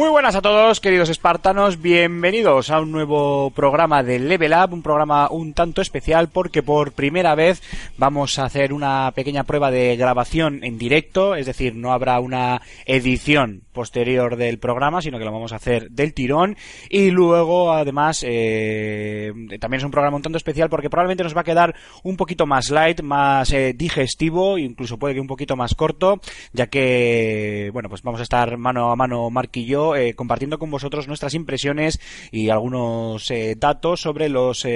Muy buenas a todos, queridos espartanos, bienvenidos a un nuevo programa de Level Up, un programa un tanto especial porque por primera vez vamos a hacer una pequeña prueba de grabación en directo, es decir, no habrá una edición posterior del programa, sino que lo vamos a hacer del tirón y luego además eh, también es un programa un tanto especial porque probablemente nos va a quedar un poquito más light, más eh, digestivo, incluso puede que un poquito más corto, ya que bueno pues vamos a estar mano a mano Mark y yo eh, compartiendo con vosotros nuestras impresiones y algunos datos sobre los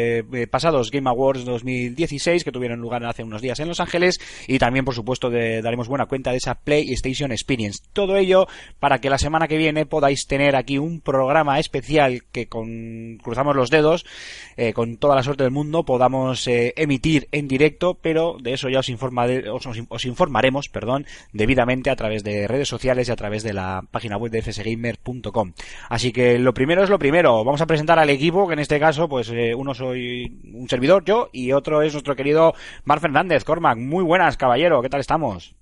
pasados Game Awards 2016 que tuvieron lugar hace unos días en Los Ángeles y también por supuesto de- daremos buena cuenta de esa PlayStation Experience. Todo ello para que la semana que viene podáis tener aquí un programa especial que con cruzamos los dedos eh, con toda la suerte del mundo podamos eh, emitir en directo, pero de eso ya os, os- os informaremos, perdón, debidamente a través de redes sociales y a través de la página web de fsgamer.com. Así que lo primero es lo primero. Vamos a presentar al equipo, que en este caso, pues eh, uno soy un servidor, yo, y otro es nuestro querido Mar Fernández, Cormac. Muy buenas, caballero. ¿Qué tal estamos?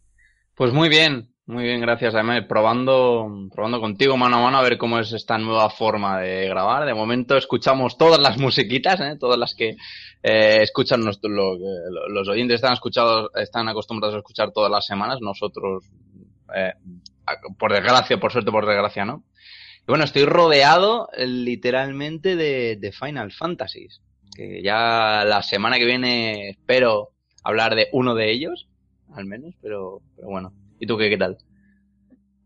Pues muy bien, muy bien, gracias. Además, probando, probando contigo mano a mano a ver cómo es esta nueva forma de grabar. De momento escuchamos todas las musiquitas, ¿eh? todas las que eh, escuchan nuestro- lo- lo- los oyentes están escuchados, están acostumbrados a escuchar todas las semanas. Nosotros, eh, por desgracia, por suerte, por desgracia, ¿no? Y bueno, estoy rodeado eh, literalmente de, de Final Fantasies. Que ya la semana que viene espero hablar de uno de ellos al menos, pero, pero bueno. ¿Y tú qué, qué tal?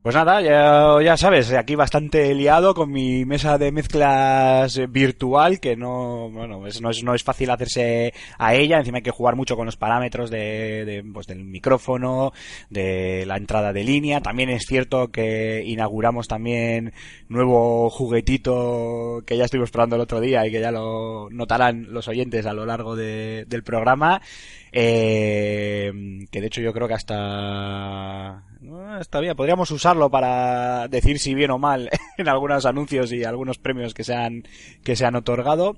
Pues nada, ya, ya sabes, aquí bastante liado con mi mesa de mezclas virtual, que no, bueno, es- no, es, no es fácil hacerse a ella, encima hay que jugar mucho con los parámetros de, pues, del micrófono, de la entrada de línea. También es cierto que inauguramos también nuevo juguetito que ya estuvimos probando el otro día y que ya lo notarán los oyentes a lo largo de- del programa. Eh, que de hecho yo creo que hasta está bien, podríamos usarlo para decir si bien o mal en algunos anuncios y algunos premios que se han que se han otorgado.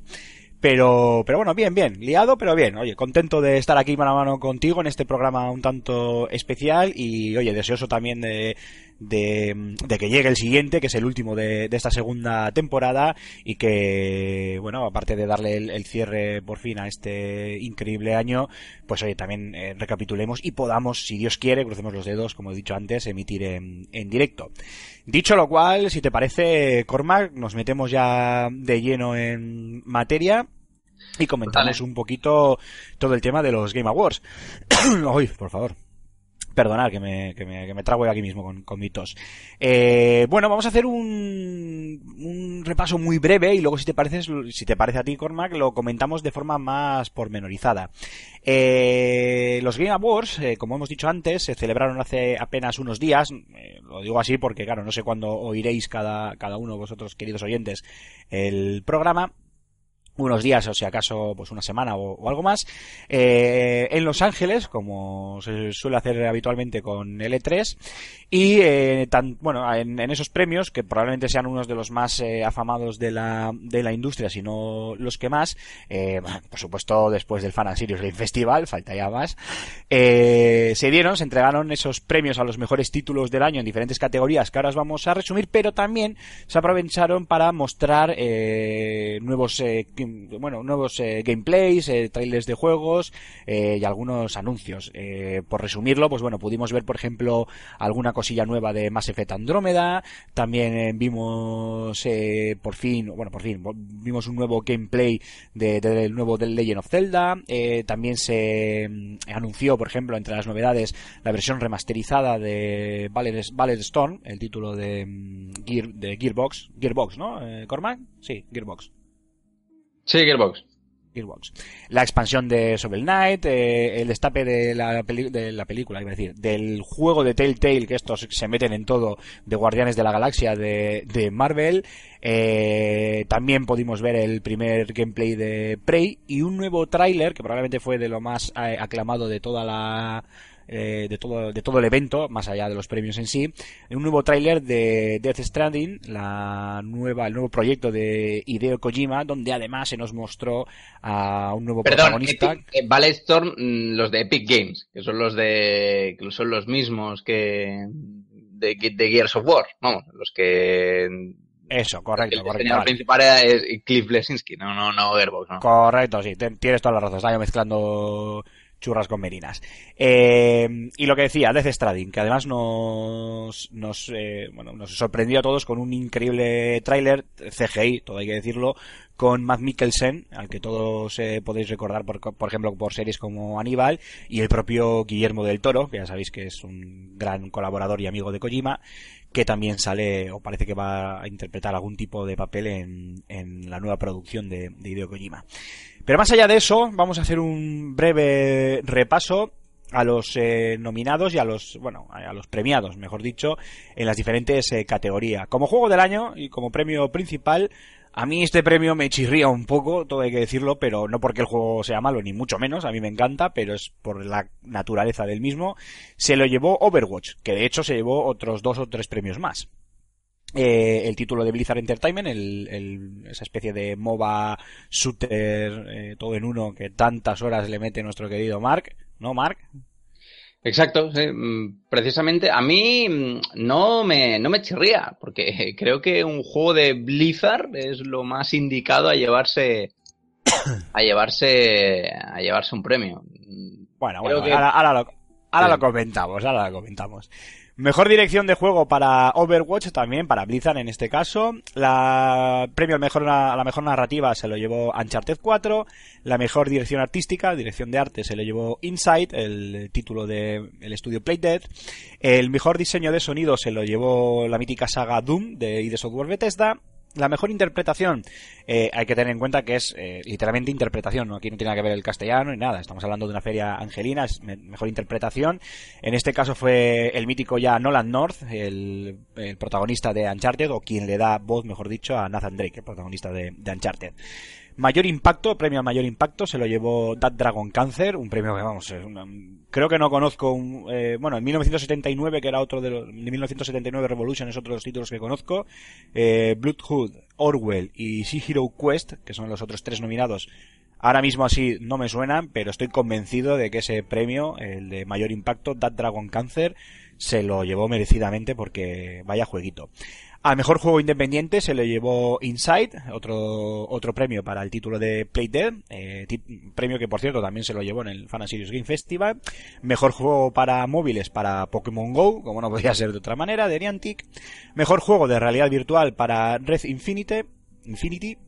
Pero, pero bueno, bien, bien, liado, pero bien. Oye, contento de estar aquí mano a mano contigo en este programa un tanto especial y, oye, deseoso también de, de, de que llegue el siguiente, que es el último de, de esta segunda temporada y que, bueno, aparte de darle el, el cierre por fin a este increíble año, pues oye, también eh, recapitulemos y podamos, si Dios quiere, crucemos los dedos, como he dicho antes, emitir en, en directo. Dicho lo cual, si te parece, Cormac, nos metemos ya de lleno en materia y comentamos un poquito todo el tema de los Game Awards. Uy, por favor. Perdonad que me, que me, que me trago aquí mismo con, con mi. Eh, bueno, vamos a hacer un, un repaso muy breve y luego si te parece, si te parece a ti, Cormac, lo comentamos de forma más pormenorizada. Eh, los Game Awards, eh, como hemos dicho antes, se celebraron hace apenas unos días. Eh, lo digo así porque, claro, no sé cuándo oiréis cada, cada uno de vosotros, queridos oyentes, el programa unos días o si acaso pues una semana o, o algo más eh, en Los Ángeles como se suele hacer habitualmente con L3 y eh, tan, bueno en, en esos premios que probablemente sean unos de los más eh, afamados de la, de la industria si no los que más eh, por supuesto después del Fan and Serious Game Festival falta ya más eh, se dieron se entregaron esos premios a los mejores títulos del año en diferentes categorías que ahora os vamos a resumir pero también se aprovecharon para mostrar eh, nuevos eh, bueno nuevos eh, gameplays eh, trailers de juegos eh, y algunos anuncios. Eh, por resumirlo pues bueno pudimos ver por ejemplo alguna cosilla nueva de Mass Effect Andrómeda. También eh, vimos eh, por fin bueno por fin vimos un nuevo gameplay de- de- del nuevo del Legend of Zelda. Eh, también se mm, anunció por ejemplo entre las novedades la versión remasterizada de Ballet Storm el título de, mm, Gear- de Gearbox Gearbox ¿no? Eh, Cormac sí Gearbox Sí, Gearbox. Gearbox. La expansión de Shovel Knight, eh, el destape de la, peli- de la película, iba a decir, del juego de Telltale, que estos se meten en todo, de Guardianes de la Galaxia de, de Marvel. Eh, también pudimos ver el primer gameplay de Prey y un nuevo tráiler que probablemente fue de lo más eh, aclamado de toda la eh, de todo de todo el evento más allá de los premios en sí un nuevo tráiler de Death Stranding la nueva el nuevo proyecto de Hideo Kojima donde además se nos mostró a un nuevo Perdón, protagonista Epic, eh, Ballet Storm, mm, los de Epic Games, que son los de, que son los mismos que de, de Gears of War, vamos, los que eso correcto el correcto vale. principal era es Cliff Blesinski, no, no, no Gearbox, no. Correcto, sí, tienes toda la razón. Estaba yo mezclando churras con merinas. Eh, y lo que decía, Death Stranding, que además nos, nos, eh, bueno, nos sorprendió a todos con un increíble tráiler, CGI, todo hay que decirlo, con Matt Mikkelsen, al que todos eh, podéis recordar, por, por ejemplo, por series como Aníbal, y el propio Guillermo del Toro, que ya sabéis que es un gran colaborador y amigo de Kojima, que también sale, o parece que va a interpretar algún tipo de papel en, en la nueva producción de, de Hideo Kojima. Pero más allá de eso, vamos a hacer un breve repaso a los eh, nominados y a los, bueno, a los premiados, mejor dicho, en las diferentes eh, categorías. Como juego del año y como premio principal, a mí este premio me chirría un poco, todo hay que decirlo, pero no porque el juego sea malo, ni mucho menos, a mí me encanta, pero es por la naturaleza del mismo. Se lo llevó Overwatch, que de hecho se llevó otros dos o tres premios más. Eh, el título de Blizzard Entertainment, el, el- esa especie de MOBA shooter eh, todo en uno que tantas horas le mete nuestro querido Mark, ¿no, Mark? Exacto, sí. Mm, Precisamente a mí mm, no me, no me chirría, porque creo que un juego de Blizzard es lo más indicado a llevarse a llevarse a llevarse un premio. Bueno, Creo bueno, que- ahora, ahora lo, ahora Sí. lo comentamos, ahora lo comentamos. Mejor dirección de juego para Overwatch también, para Blizzard en este caso. La premio mejor, a la mejor narrativa se lo llevó Uncharted 4. La mejor dirección artística, dirección de arte, se lo llevó Insight, el título del el estudio Playdead. El mejor diseño de sonido se lo llevó la mítica saga Doom de ID Software Bethesda. La mejor interpretación, eh, hay que tener en cuenta que es eh, literalmente interpretación, ¿no? aquí no tiene nada que ver el castellano ni nada, estamos hablando de una feria angelina, es me- mejor interpretación. En este caso fue el mítico ya Nolan North, el, el protagonista de Uncharted, o quien le da voz, mejor dicho, a Nathan Drake, el protagonista de, de Uncharted. Mayor impacto, premio al mayor impacto, se lo llevó That Dragon Cancer, un premio que, vamos, creo que no conozco, un, eh, bueno, en 1979, que era otro de los, de 1979 Revolution es otro de los títulos que conozco, eh, Bloodhood, Orwell y Sea Hero Quest, que son los otros tres nominados, ahora mismo así no me suenan, pero estoy convencido de que ese premio, el de mayor impacto, That Dragon Cancer, se lo llevó merecidamente porque vaya jueguito. Al mejor juego independiente se lo llevó Inside, otro, otro premio para el título de Play Dead, eh, premio que por cierto también se lo llevó en el Fan and Serious Game Festival. Mejor juego para móviles para Pokémon Go, como no podía ser de otra manera, de Niantic. Mejor juego de realidad virtual para Red Infinite, Infinity,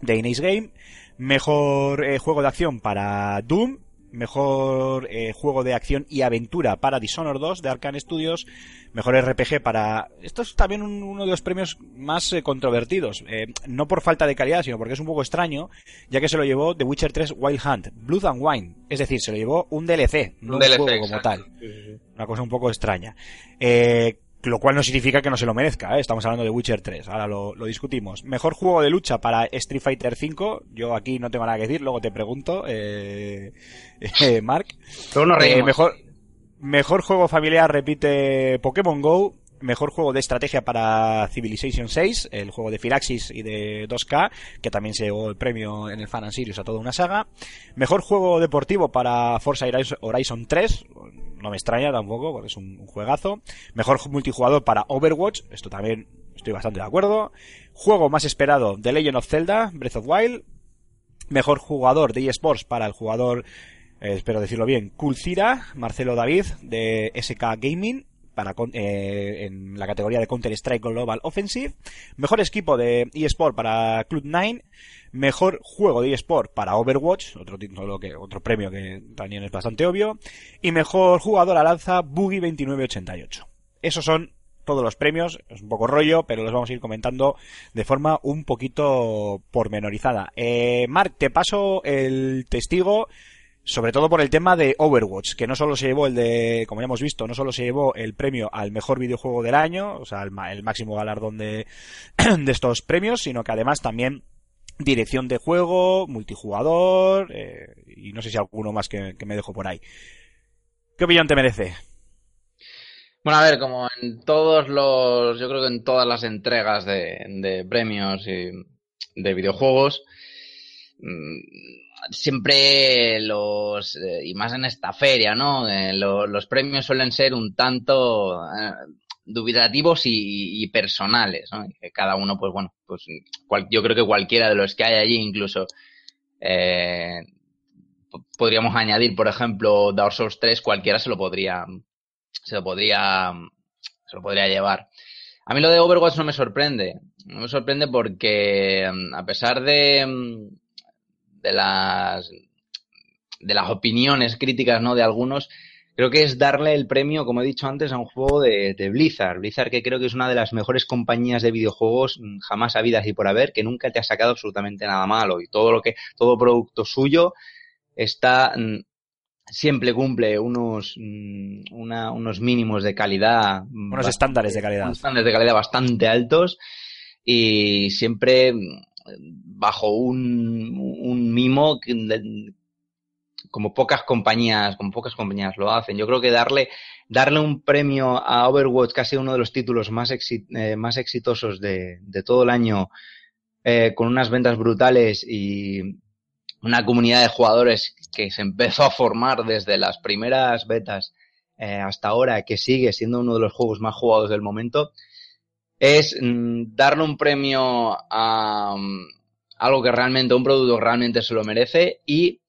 de Inace Game. Mejor eh, juego de acción para Doom. Mejor eh, juego de acción y aventura para Dishonored 2 de Arkane Studios. Mejor RPG para... Esto es también un- uno de los premios más eh, controvertidos. Eh, no por falta de calidad, sino porque es un poco extraño, ya que se lo llevó The Witcher 3 Wild Hunt, Blood and Wine. Es decir, se lo llevó un DLC, no un, DLC, juego como exacto. tal. Una cosa un poco extraña. Eh, lo cual no significa que no se lo merezca, ¿eh? estamos hablando de Witcher 3, ahora lo, lo discutimos. Mejor juego de lucha para Street Fighter 5, yo aquí no tengo nada que decir, luego te pregunto, eh, eh, Mark. Nos Eh, mejor, mejor juego familiar repite Pokémon Go. Mejor juego de estrategia para Civilization 6, el juego de Firaxis y de 2K, que también se llevó el premio en el Fan and Serious a toda una saga. Mejor juego deportivo para Forza Horizon 3, no me extraña tampoco, porque es un, juegazo. Mejor ju- multijugador para Overwatch, esto también estoy bastante de acuerdo. Juego más esperado, The Legend of Zelda, Breath of Wild. Mejor jugador de eSports para el jugador eh, espero decirlo bien, Kulcira, Marcelo David, de SK Gaming, para eh, en la categoría de Counter-Strike Global Offensive. Mejor equipo de eSport para Cloud9. Mejor juego de eSport para Overwatch, otro título que, otro premio que también es bastante obvio. Y mejor jugador a lanza Boogie 2988. Esos son todos los premios, es un poco rollo, pero los vamos a ir comentando de forma un poquito pormenorizada. Eh, Mark, te paso el testigo sobre todo por el tema de Overwatch, que no solo se llevó el de, como ya hemos visto, no solo se llevó el premio al mejor videojuego del año, o sea, el, el máximo galardón de, de estos premios, sino que además también dirección de juego, multijugador, eh, y no sé si alguno más que, que me dejo por ahí. ¿Qué opinión te merece? Bueno, a ver, como en todos los, yo creo que en todas las entregas de, de premios y de videojuegos, mm, siempre los, eh, y más en esta feria, ¿no? Eh, lo- los premios suelen ser un tanto eh, dubitativos y, personales, ¿no? Y que cada uno, pues bueno, pues yo creo que cualquiera de los que hay allí, incluso, eh, podríamos añadir, por ejemplo, Dark Souls 3, cualquiera se lo podría, se lo podría, se lo podría llevar. A mí lo de Overwatch no me sorprende. No me sorprende porque, mm, a pesar de, mm, de las, de las opiniones críticas, ¿no? De algunos, creo que es darle el premio, como he dicho antes, a un juego de, de Blizzard. Blizzard que creo que es una de las mejores compañías de videojuegos mm, jamás habidas y por haber, que nunca te ha sacado absolutamente nada malo y todo lo que, todo producto suyo está, mm, siempre cumple unos, mm, una- unos mínimos de calidad. Unos estándares de calidad. unos estándares de calidad bastante altos y siempre bajo un, mimo que como pocas compañías, como pocas compañías lo hacen. Yo creo que darle, darle un premio a Overwatch, que ha sido uno de los títulos más, eh, más exitosos de, de todo el año, eh, con unas ventas brutales y una comunidad de jugadores que se empezó a formar desde las primeras betas eh, hasta ahora, que sigue siendo uno de los juegos más jugados del momento, es mm, darle un premio a mm, algo que realmente, un producto realmente se lo merece y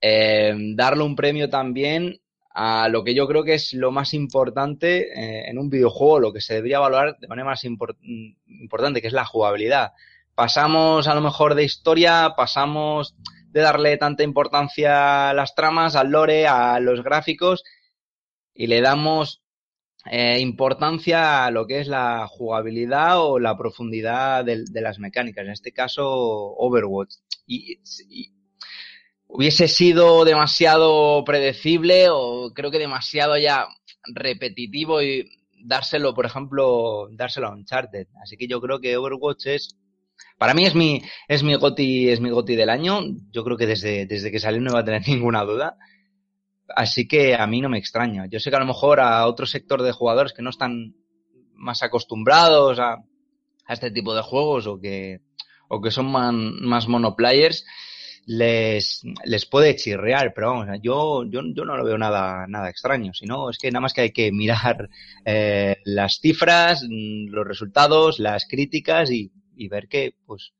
eh, darle un premio también a lo que yo creo que es lo más importante eh, en un videojuego, lo que se debería valorar de manera más mm, importante, que es la jugabilidad. Pasamos a lo mejor de historia, pasamos de darle tanta importancia a las tramas, al lore, a los gráficos y le damos eh, importancia a lo que es la jugabilidad o la profundidad del- de, las mecánicas, en este caso Overwatch. Y, y hubiese sido demasiado predecible o creo que demasiado ya repetitivo y dárselo, por ejemplo, dárselo a Uncharted. Así que yo creo que Overwatch es para mí es mi es mi goti es mi goti del año. Yo creo que desde desde que salió no iba a tener ninguna duda. Así que a mí no me extraña. Yo sé que a lo mejor a otro sector de jugadores que no están más acostumbrados a, a este tipo de juegos o que, o que son man- más monoplayers, les, les puede chirrear, pero vamos, yo, yo, yo no lo veo nada, nada extraño, sino es que nada más que hay que mirar eh, las cifras, los resultados, las críticas y, y ver que, pues,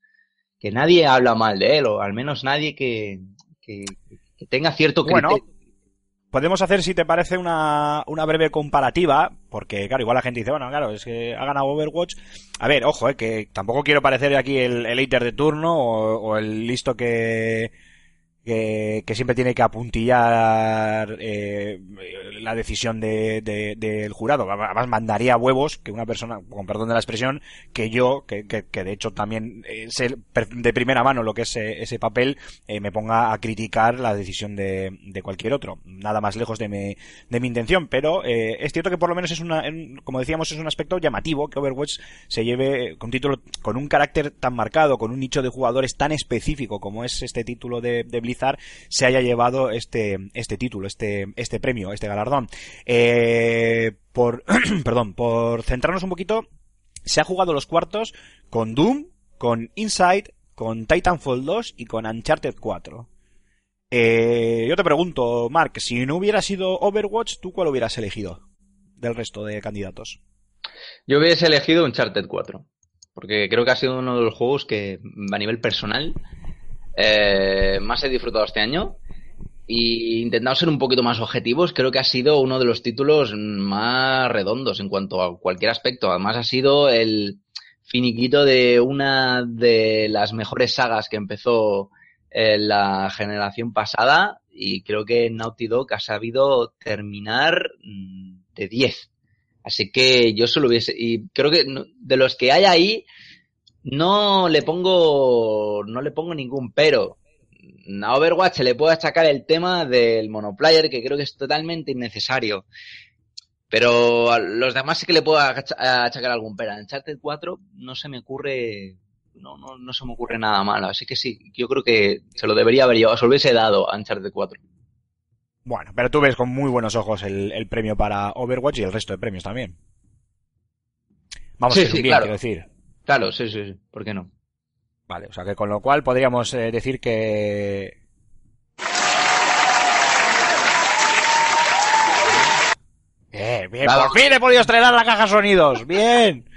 que nadie habla mal de él, o al menos nadie que, que, que tenga cierto criterio. Bueno, podemos hacer, si te parece, una, una breve comparativa, porque, claro, igual la gente dice, bueno, claro, es que ha ganado Overwatch. A ver, ojo, eh, que tampoco quiero parecer aquí el, el hater de turno o, o el listo que, que, siempre tiene que apuntillar eh, la decisión de, de- del jurado. Además, mandaría huevos que una persona, con perdón de la expresión, que yo, que, que, que de hecho también eh, sé de primera mano lo que es eh, ese papel, me ponga a criticar la decisión de, de cualquier otro. Nada más lejos de mi, intención, pero es cierto que por lo menos es una, en- como decíamos, es un aspecto llamativo que Overwatch se lleve con título, con un carácter tan marcado, con un nicho de jugadores tan específico como es este título de Blizzard, se haya llevado este, este título, este, este premio, este galardón. Eh, por, perdón, por centrarnos un poquito, se ha jugado los cuartos con Doom, con Inside, con Titanfall 2 y con Uncharted 4. Eh, yo te pregunto, Mark, si no hubiera sido Overwatch, ¿tú cuál hubieras elegido del resto de candidatos? Yo hubiese elegido Uncharted 4. Porque creo que ha sido uno de los juegos que, a nivel personal, eh, más he disfrutado este año. Y intentando ser un poquito más objetivos, creo que ha sido uno de los títulos más redondos en cuanto a cualquier aspecto. Además, ha sido el finiquito de una de las mejores sagas que empezó en la generación pasada. Y creo que Naughty Dog ha sabido terminar mm, de 10 Así que yo solo hubiese, y creo que de los que hay ahí, no le pongo, no le pongo ningún pero. A Overwatch se le puede achacar el tema del monoplayer, que creo que es totalmente innecesario. Pero a los demás sí que le puedo acha- achacar algún pero. En Uncharted 4 no se me ocurre, no, no, no se me ocurre nada malo. Así que sí, yo creo que se lo debería haber llevado, se lo hubiese dado a Uncharted 4. Bueno, pero tú ves con muy buenos ojos el, el premio para Overwatch y el resto de premios también. Vamos Sí, que es un sí, bien, claro. quiero decir. Claro, sí, sí, sí. ¿Por qué no? Vale, o sea que con lo cual podríamos eh, decir que... Bien, bien, por fin he podido estrenar la caja sonidos, bien.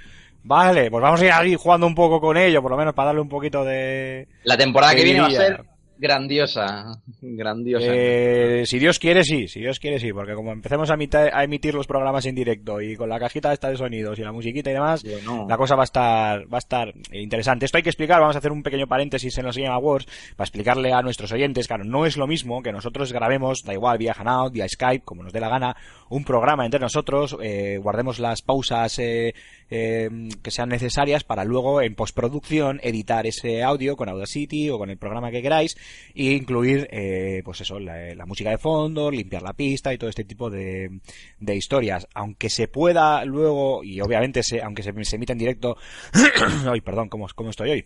Vale, pues vamos a ir ahí jugando un poco con ello, por lo menos para darle un poquito de... La temporada que viene va a ser grandiosa. Grandiosa. Eh, si Dios quiere, sí, si Dios quiere, sí, porque como empecemos a, a emitir los programas en directo y con la cajita esta de sonidos y la musiquita y demás, Bueno, la cosa va a estar va a estar interesante. Esto hay que explicar, vamos a hacer un pequeño paréntesis en los Game Awards para explicarle a nuestros oyentes, claro, no es lo mismo que nosotros grabemos, da igual, vía Hanout, vía Skype, como nos dé la gana, un programa entre nosotros, eh, guardemos las pausas eh, eh, que sean necesarias para luego en postproducción editar ese audio con Audacity o con el programa que queráis e incluir eh, pues eso la, música de fondo limpiar la pista y todo este tipo de, de historias. Aunque se pueda luego y obviamente se, aunque se, se emita en directo ay perdón cómo, cómo estoy hoy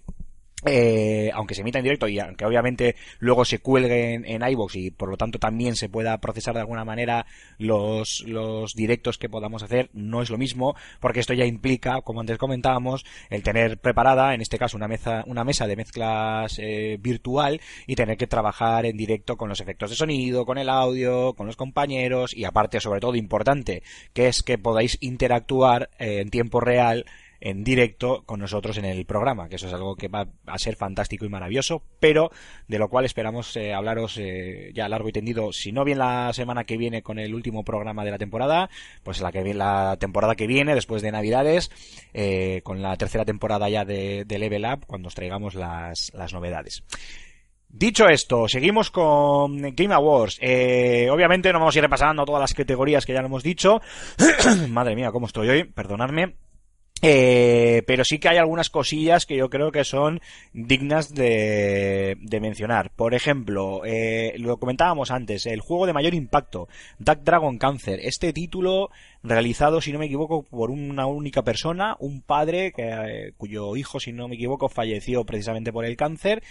eh, aunque se emita en directo y aunque obviamente luego se cuelgue en, en y por lo tanto también se pueda procesar de alguna manera los, los directos que podamos hacer, no es lo mismo, porque esto ya implica, como antes comentábamos, el tener preparada, en este caso, una mesa, una mesa de mezclas eh, virtual y tener que trabajar en directo con los efectos de sonido, con el audio, con los compañeros y aparte, sobre todo, importante, que es que podáis interactuar eh, en tiempo real en directo con nosotros en el programa, que eso es algo que va a ser fantástico y maravilloso, pero de lo cual esperamos eh, hablaros eh, ya largo y tendido, si no bien la semana que viene con el último programa de la temporada, pues la que viene, la temporada que viene, después de Navidades, eh, con la tercera temporada ya de, de Level Up, cuando os traigamos las, las novedades. Dicho esto, seguimos con Game Awards. Eh, obviamente no vamos a ir repasando todas las categorías que ya lo hemos dicho. Madre mía, cómo estoy hoy, perdonadme. Eh, pero sí que hay algunas cosillas que yo creo que son dignas de, de mencionar. Por ejemplo, eh, lo comentábamos antes, el juego de mayor impacto, Duck Dragon Cancer. Este título realizado, si no me equivoco, por una única persona, un padre que, eh, cuyo hijo, si no me equivoco, falleció precisamente por el cáncer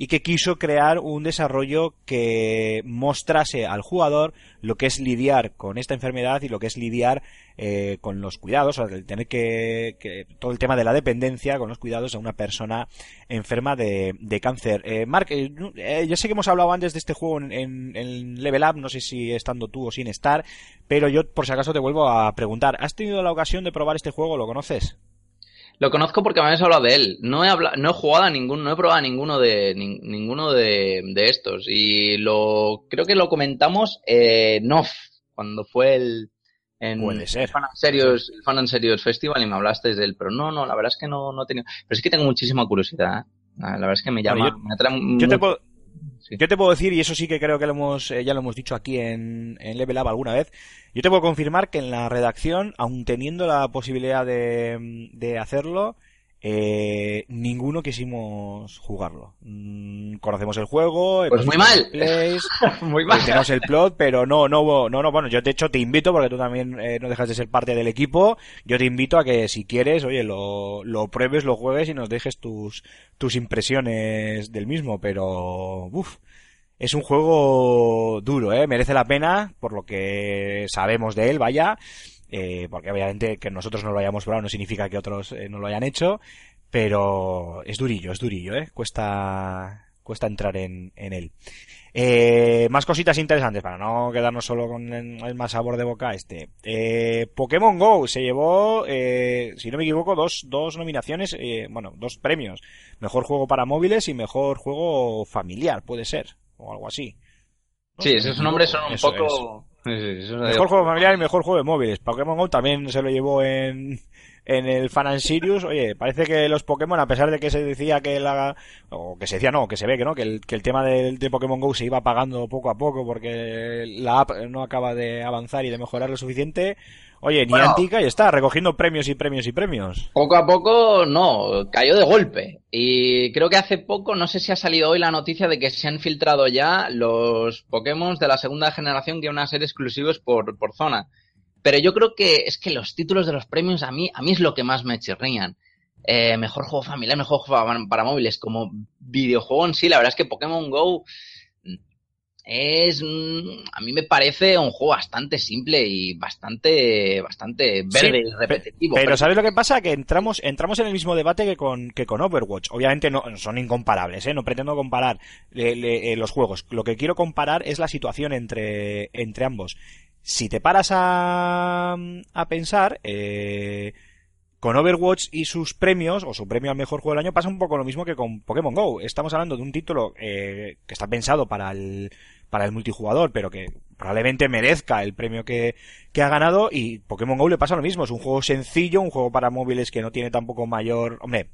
y que quiso crear un desarrollo que mostrase al jugador lo que es lidiar con esta enfermedad y lo que es lidiar eh, con los cuidados, o el tener que, que- todo el tema de la dependencia con los cuidados a una persona enferma de, de cáncer. Eh, Mark, eh, eh, yo sé que hemos hablado antes de este juego en, en- en Level Up, no sé si estando tú o sin estar, pero yo por si acaso te vuelvo a preguntar, ¿has tenido la ocasión de probar este juego? ¿Lo conoces? Lo conozco porque me habéis hablado de él. No he habla- no he jugado a ninguno, no he probado a ninguno de nin- ninguno de, de estos. Y lo creo que lo comentamos en off, cuando fue el en Puede ser. Fan and Serious, el Fan and Serious Festival y me hablaste de él. Pero no, no, la verdad es que no, no he tenido. Pero sí que tengo muchísima curiosidad. ¿eh? La verdad es que me llama, Bueno, me atrae Yo te puedo, Yo te puedo decir, y eso sí que creo que lo hemos, eh, ya lo hemos dicho aquí en, en Level Up alguna vez, yo te puedo confirmar que en la redacción, aun teniendo la posibilidad de, de hacerlo, eh, ninguno quisimos jugarlo. Mm, conocemos el juego, Pues muy mal. gameplays, Muy mal. tenemos el plot, pero no, no, no, no, bueno, yo de hecho te invito, porque tú también eh, no dejas de ser parte del equipo, yo te invito a que si quieres, oye, lo, lo pruebes, lo juegues y nos dejes tus, tus impresiones del mismo, pero, uff, es un juego duro, eh, merece la pena, por lo que sabemos de él, vaya, eh, porque obviamente que nosotros no lo hayamos probado no significa que otros eh, no lo hayan hecho, pero es durillo, es durillo, eh, cuesta, cuesta entrar en, en él. Eh, más cositas interesantes para no quedarnos solo con el, más sabor de boca este. Eh, Pokémon Go se llevó, eh, si no me equivoco, dos, dos nominaciones, eh, bueno, dos premios. Mejor juego para móviles y mejor juego familiar, puede ser, o algo así. ¿No? Sí, esos nombres son un Eso poco. Sí, Mejor juego familiar y mejor juego de móviles. Pokémon Go también se lo llevó en, en el Fan and Sirius, oye, parece que los Pokémon, a pesar de que se decía que la, o que se decía no, que se ve que no, que el, que el tema del, de Pokémon Go se iba apagando poco a poco porque la app no acaba de avanzar y de mejorar lo suficiente, oye, ni Bueno. Antica y está recogiendo premios y premios y premios. Poco a poco, no, cayó de golpe. Y creo que hace poco, no sé si ha salido hoy la noticia de que se han filtrado ya los Pokémon de la segunda generación que van a ser exclusivos por, por zona. Pero yo creo que es que los títulos de los premios a mí, a mí es lo que más me chirrían. Eh, mejor juego familiar, mejor juego para, para móviles. Como videojuego en sí, la verdad es que Pokémon Go es, mm, a mí me parece un juego bastante simple y bastante, bastante verde y repetitivo. Pero ¿sabes lo que pasa? Que entramos, entramos en el mismo debate que con, que con Overwatch. Obviamente no, son incomparables, ¿eh? No pretendo comparar le- le- eh, los juegos. Lo que quiero comparar es la situación entre, entre ambos. Si te paras a, a pensar, eh, con Overwatch y sus premios, o su premio al mejor juego del año, pasa un poco lo mismo que con Pokémon Go. Estamos hablando de un título eh, que está pensado para el, para el multijugador, pero que probablemente merezca el premio que, que ha ganado. Y Pokémon Go le pasa lo mismo. Es un juego sencillo, un juego para móviles que no tiene tampoco mayor. Hombre,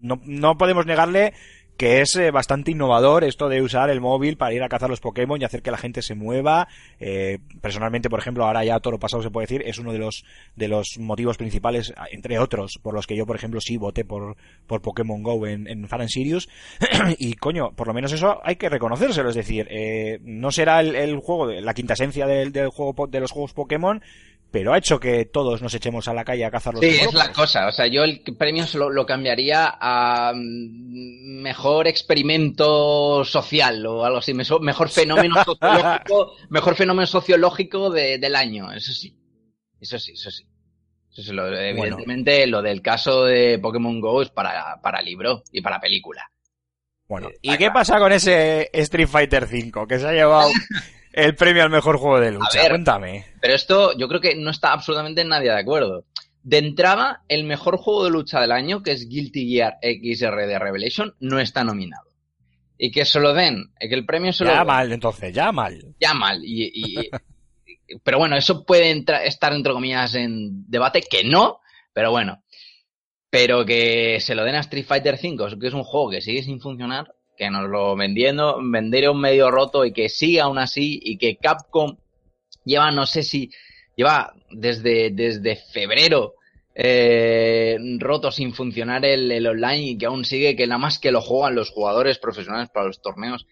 no, no podemos negarle que es eh, bastante innovador esto de usar el móvil para ir a cazar los Pokémon y hacer que la gente se mueva. Eh, personalmente, por ejemplo, ahora ya todo lo pasado se puede decir, es uno de los de los motivos principales, entre otros, por los que yo, por ejemplo, sí voté por, por Pokémon Go en, en Fan Sirius. y coño, por lo menos eso hay que reconocérselo, es decir, eh, no será el, el juego, la quinta esencia del, del juego de los juegos Pokémon, pero ha hecho que todos nos echemos a la calle a cazar los Sí, es la cosa. O sea, yo el premio se lo, lo cambiaría a mm, mejor experimento social o algo así, mejor fenómeno sociológico, mejor fenómeno sociológico de- del año. Eso sí. Eso sí, eso sí. Eso sí, lo- evidentemente lo del caso de Pokémon Go es para, para libro y para película. Bueno, Eh, ¿y qué pasa con ese Street Fighter V que se ha llevado el premio al mejor juego de lucha? ver. Cuéntame. Pero esto yo creo que no está absolutamente nadie de acuerdo. De entrada, el mejor juego de lucha del año, que es Guilty Gear XR de Revelation, no está nominado. Y que se lo den, que el premio se lo Ya den, mal, entonces, ya mal. ya mal. Y, y- y- pero bueno, eso puede entra- estar entre comillas en debate, que no, pero bueno. Pero que se lo den a Street Fighter V, que es un juego que sigue sin funcionar, que nos lo vendiendo, vendieron medio roto y que sigue aún así, y que Capcom lleva, no sé si, lleva desde, desde febrero eh, roto sin funcionar el, el online y que aún sigue, que nada más que lo juegan los jugadores profesionales para los torneos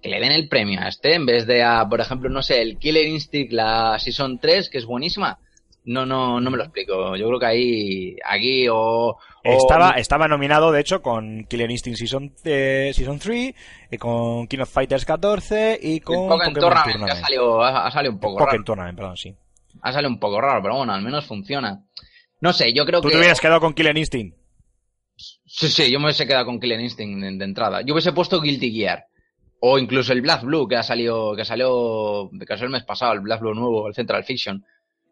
que le den el premio a este en vez de a, por ejemplo, no sé, el Killer Instinct, la Season 3, que es buenísima. No, no, no me lo explico. Yo creo que ahí, aquí o... o- Estaba, estaba nominado, de hecho, con Killer Instinct Season, eh, Season 3, y con King of Fighters 14 y el con Pokémon Pokémon Tournament, que ha Tournament. salido, ha, ha salido un poco raro. Tournament, perdón, sí. Ha salido un poco raro, pero bueno, al menos funciona. No sé, yo creo ¿Tú que... te hubieras quedado con Killer Instinct? Sí, sí, yo me hubiese quedado con Killer Instinct de, de entrada. Yo hubiese puesto Guilty Gear. O incluso el Black Blue, que ha salido, que salió, que salió el mes pasado, el Black Blue nuevo, el Central Fiction.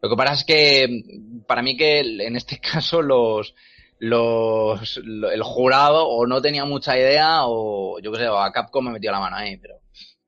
Lo que pasa es que, para mí que en este caso los, los, lo- el jurado o no tenía mucha idea o yo qué sé, o a Capcom me metió la mano ahí, pero,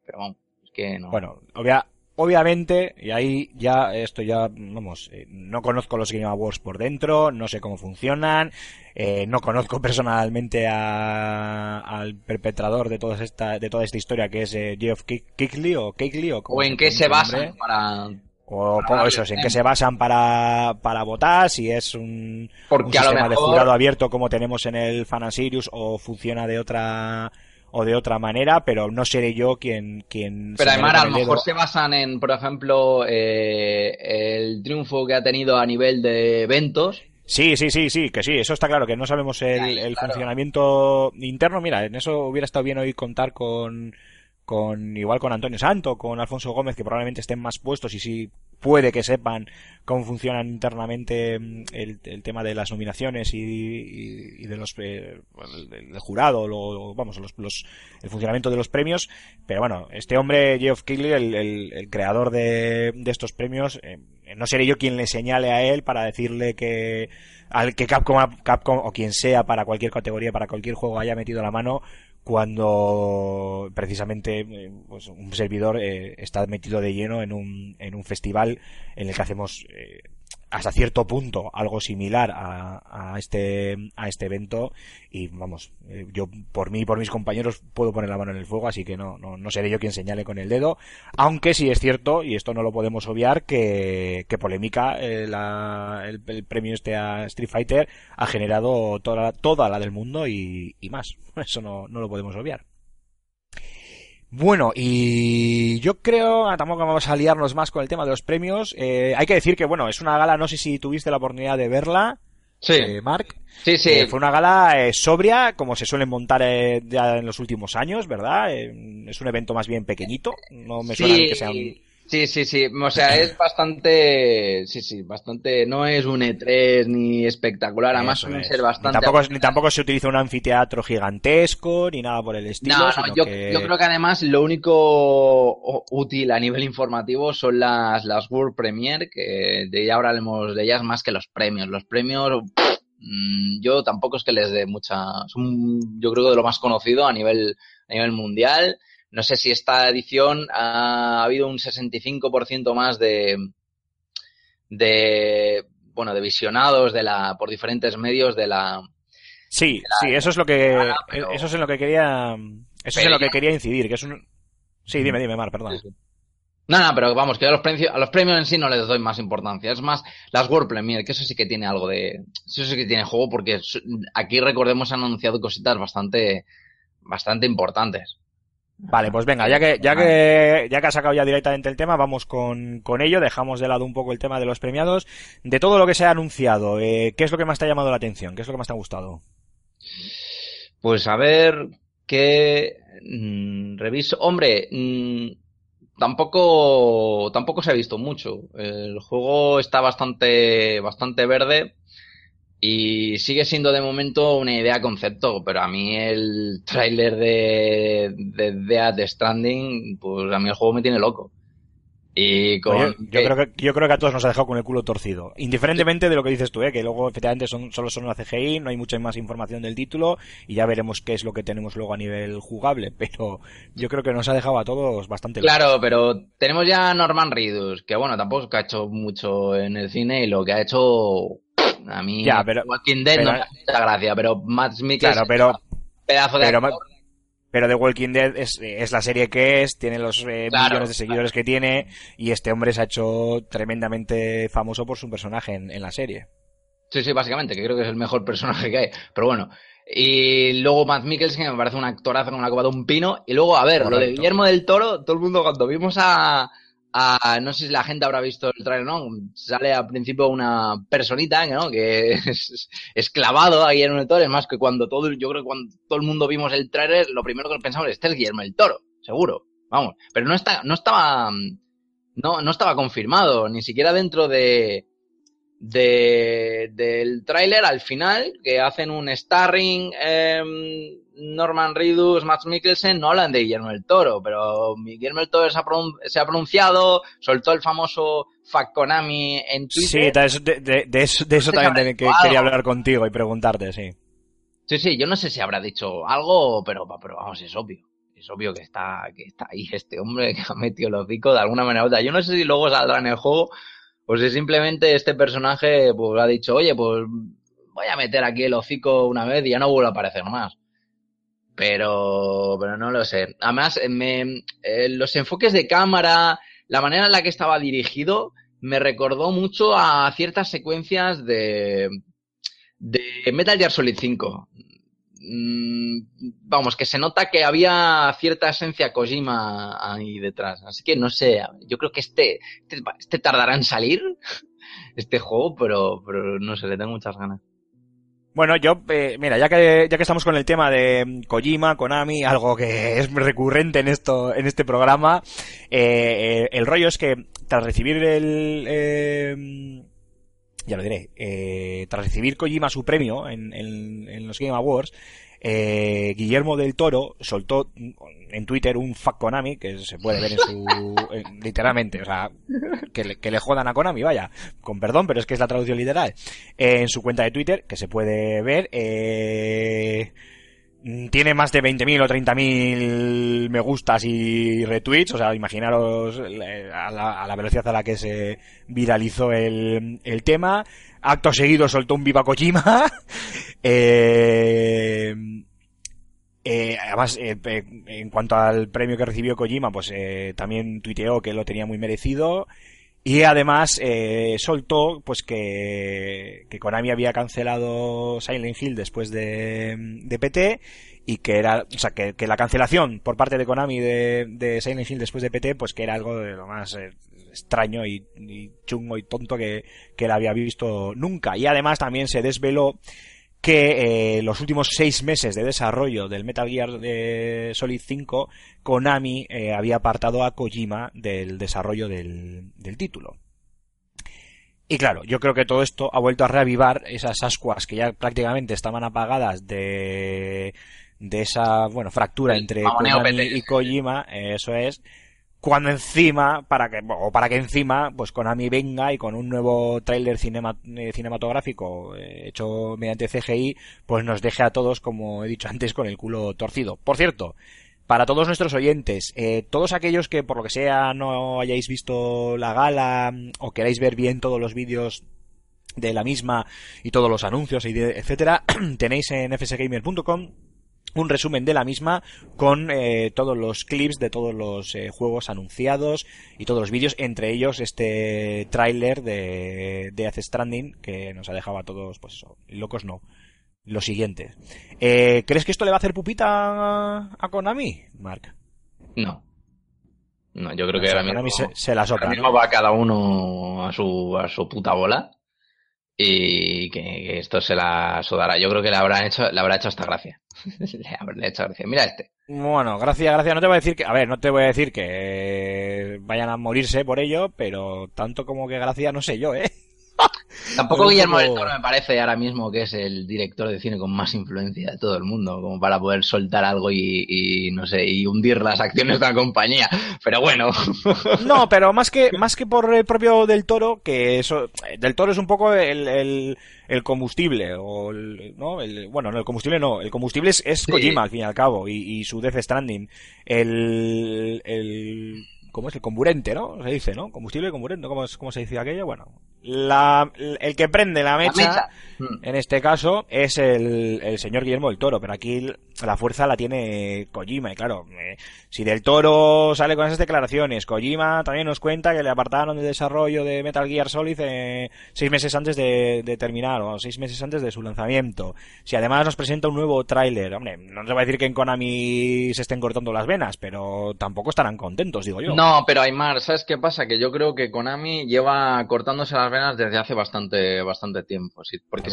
pero vamos, es que no. Bueno, obvia- obviamente, y ahí ya, esto ya, vamos, eh, no conozco los Game Awards por dentro, no sé cómo funcionan, eh, no conozco personalmente a- al perpetrador de toda esta, de toda esta historia que es eh, Geoff Kick- Kickley o Kickley o o en qué se basan nombre. para, O darle eso es, en qué se basan para, para votar, si es un, un porque a lo sistema de jurado abierto como tenemos en el Fan Sirius o funciona de otra o de otra manera, pero no seré yo quien quien Pero además, a lo mejor se basan en, por ejemplo, eh, el triunfo que ha tenido a nivel de eventos. Sí, sí, sí, sí, que sí, eso está claro, que no sabemos el, el claro. funcionamiento interno. Mira, en eso hubiera estado bien hoy contar con, con igual con Antonio Santo, con Alfonso Gómez, que probablemente estén más puestos y sí puede que sepan cómo funcionan internamente mm, el, tema de las nominaciones y, y- y de los eh, el- jurado, lo- vamos, los, los- el funcionamiento de los premios. Pero bueno, este hombre, Geoff Keighley, el creador de, de estos premios, eh, no seré yo quien le señale a él para decirle que al que Capcom, Capcom o quien sea para cualquier categoría, para cualquier juego haya metido la mano cuando precisamente eh, pues, un servidor eh, está metido de lleno en un, en un festival en el que hacemos eh, hasta cierto punto algo similar a, a este a este evento. Y vamos eh, yo por mí y por mis compañeros puedo poner la mano en el fuego así que no, no, no seré yo quien señale con el dedo. Aunque sí es cierto y esto no lo podemos obviar que, que polémica eh, la- el, el premio este a Street Fighter ha generado toda, toda la del mundo y, y más. Eso no, no lo podemos obviar bueno, y yo creo, ah, tampoco vamos a liarnos más con el tema de los premios. Eh, hay que decir que, bueno, es una gala, no sé si tuviste la oportunidad de verla, Sí, eh, Mark. sí, sí. Eh, fue una gala eh, sobria, como se suelen montar eh, ya en los últimos años, ¿verdad? Es un evento más bien pequeñito, no me suena a mí que sea un... Sí, sí, sí. O sea, es bastante. Sí, sí, bastante. No es un E3 ni espectacular. Además, suelen es. ser Ni bastante. tampoco, ni tampoco se utiliza un anfiteatro gigantesco, ni nada por el estilo. No, no, yo, que- yo creo que además lo único útil a nivel informativo son las, las World Premiere, que de ya hablaremos de ellas más que los premios. Los premios, mm, yo tampoco es que les dé mucha. Son, yo creo que de lo más conocido a nivel, a nivel mundial. No sé si esta edición ha habido un 65% más de, de, bueno, de visionados de la, por diferentes medios de la, Sí, sí, eso es lo que, Ah, pero- eso es en lo que quería, eso es en lo que quería incidir, que es un... Sí, dime, dime, Mar, perdón. No, no, pero vamos, que a los, premios, a los premios en sí no les doy más importancia. Es más, las World Premiere, que eso sí que tiene algo de... Eso sí que tiene juego porque aquí, recordemos, han anunciado cositas bastante, bastante importantes. Vale, pues venga, ya que, ya que, ya que has sacado ya directamente el tema, vamos con, con ello, dejamos de lado un poco el tema de los premiados. De todo lo que se ha anunciado, eh, ¿qué es lo que más te ha llamado la atención? ¿Qué es lo que más te ha gustado? Pues a ver qué mm, reviso. Hombre, mm, tampoco tampoco se ha visto mucho. El juego está bastante bastante verde y sigue siendo de momento una idea concepto, pero a mí el tráiler de de Death Stranding, pues a mí el juego me tiene loco. Y con Yo, yo creo que, yo creo que a todos nos ha dejado con el culo torcido. Indiferentemente de lo que dices tú, eh, que luego efectivamente son, solo son una CGI, no hay mucha más información del título y ya veremos qué es lo que tenemos luego a nivel jugable, pero yo creo que nos ha dejado a todos bastante Claro, pero tenemos ya a Norman Reedus, que bueno, tampoco es que ha hecho mucho en el cine y lo que ha hecho a mí Ya, pero- Walking Dead pero- no me hace mucha gracia, pero Matt Mikkelsen Claro, pero, pedazo de pero actor. pero The Walking Dead es, es la serie que es, tiene los eh, Claro, millones de seguidores que tiene y este hombre se ha hecho tremendamente famoso por su personaje en, en la serie. Sí, sí, básicamente, que creo que es el mejor personaje que hay. Pero bueno. Y luego Matt Mikkelsen, que me parece un actorazo con la copa de un pino. Y luego, a ver, lo de. Guillermo del Toro, todo el mundo cuando vimos a, a- no sé si la gente habrá visto el trailer, ¿no? Sale al principio una personita, ¿no? Que es, es clavado a Guillermo del Toro. Es más que cuando todo, yo creo que cuando todo el mundo vimos el trailer, lo primero que pensamos, este es Guillermo del Toro, seguro. Vamos. Pero no está, no estaba, no, no estaba confirmado, ni siquiera dentro de, de, del tráiler al final, que hacen un starring em, Norman Reedus, Max Mikkelsen, no hablan de Guillermo del Toro, pero Guillermo del Toro se ha, pronunciado, soltó el famoso Fuck Konami en Sí, Twitter. eso, de, de- de eso, de eso No sé si también que quería hablar contigo y preguntarte, sí. Sí, sí, yo no sé si habrá dicho algo, pero, pero vamos, es obvio. Es obvio que está, que está ahí este hombre que ha metido el hocico de alguna manera u otra. Yo no sé si luego saldrá en el juego o si simplemente este personaje pues ha dicho, oye, pues voy a meter aquí el hocico una vez y ya no vuelvo a aparecer más. Pero, pero no lo sé. Además, me, eh, los enfoques de cámara, la manera en la que estaba dirigido, me recordó mucho a ciertas secuencias de, de Metal Gear Solid 5. Mm, vamos, que se nota que había cierta esencia Kojima ahí detrás. Así que no sé, yo creo que este, este, este tardará en salir, este juego, pero, pero no sé, le tengo muchas ganas. Bueno, yo, eh, mira, ya que, ya que estamos con el tema de mm, Kojima, Konami, algo que es recurrente en esto, en este programa, eh, eh, el rollo es que tras recibir el, eh, ya lo diré, eh, tras recibir Kojima su premio en, en, en los Game Awards, eh, Guillermo del Toro soltó en Twitter un fuck Konami, que se puede ver en su, en- literalmente, o sea, que le, que le jodan a Konami, vaya, con perdón, pero es que es la traducción literal, eh, en su cuenta de Twitter, que se puede ver, eh, Mm, Tiene más de 20.000 o 30.000 me gustas y retweets, o sea, imaginaros eh, a la, a la velocidad a la que se viralizó el, el tema. Acto seguido soltó un Viva Kojima. eh, eh, además, eh, en cuanto al premio que recibió Kojima, pues eh, también tuiteó que lo tenía muy merecido. Y además eh, soltó pues que, que Konami había cancelado Silent Hill después de, de PT y que era, o sea, que, que la cancelación por parte de Konami de, de Silent Hill después de PT, pues que era algo de lo más eh, extraño y, y chungo y tonto que, que él había visto nunca. Y además también se desveló que eh, los últimos seis meses de desarrollo del Metal Gear de Solid 5, Konami eh, había apartado a Kojima del desarrollo del, del título. Y claro, yo creo que todo esto ha vuelto a reavivar esas ascuas que ya prácticamente estaban apagadas de, de esa, bueno, fractura entre Konami y Kojima, eh, eso es, cuando encima, para que, o para que encima, pues Konami venga y con un nuevo tráiler cinema- eh, cinematográfico eh, hecho mediante CGI, pues nos deje a todos, como he dicho antes, con el culo torcido. Por cierto, para todos nuestros oyentes, eh, todos aquellos que por lo que sea no hayáis visto la gala o queráis ver bien todos los vídeos de la misma y todos los anuncios, y etcétera, tenéis en fsgamer.com un resumen de la misma con eh, todos los clips de todos los eh, juegos anunciados y todos los vídeos, entre ellos este tráiler de Death Stranding que nos ha dejado a todos, pues eso, locos no. Lo siguiente. Eh, ¿Crees que esto le va a hacer pupita a, a Konami, Mark? No. No, yo creo que ahora mismo, se, se la sopla, ahora ¿no? mismo va cada uno a su, a su puta bola y que, que esto se la sudará. Yo creo que le habrán hecho, le habrá hecho hasta gracia. le habrá hecho gracia. Mira este. Bueno, gracias, gracias. No te voy a decir que, a ver, no te voy a decir que vayan a morirse por ello, pero tanto como que gracia no sé yo, ¿eh? Tampoco Guillermo del Toro me parece ahora mismo que es el director de cine con más influencia de todo el mundo, como para poder soltar algo y, y, no sé, y hundir las acciones de la compañía. Pero bueno, No, pero más que, más que por el propio Del Toro, que eso, Del Toro es un poco el, el, el combustible, o el, ¿no? El, bueno, no, el combustible no, el combustible es, es Sí. Kojima, al fin y al cabo, y, y su Death Stranding. El, el, ¿cómo es? El comburente, ¿no? Se dice, ¿no? Combustible, comburente, ¿cómo, es- se dice aquello? Bueno, la, el que prende la mecha. Mm. en este caso es el, el señor Guillermo del Toro, pero aquí la fuerza la tiene Kojima. Y claro, eh, si del Toro sale con esas declaraciones, Kojima también nos cuenta que le apartaron del desarrollo de Metal Gear Solid eh, seis meses antes de, de terminar, o seis meses antes de su lanzamiento. Si además nos presenta un nuevo tráiler, hombre, no se va a decir que en Konami se estén cortando las venas, pero tampoco estarán contentos, digo yo. No, pero Aymar, ¿sabes qué pasa? Que yo creo que Konami lleva cortándose las venas desde hace bastante, bastante tiempo. sí, porque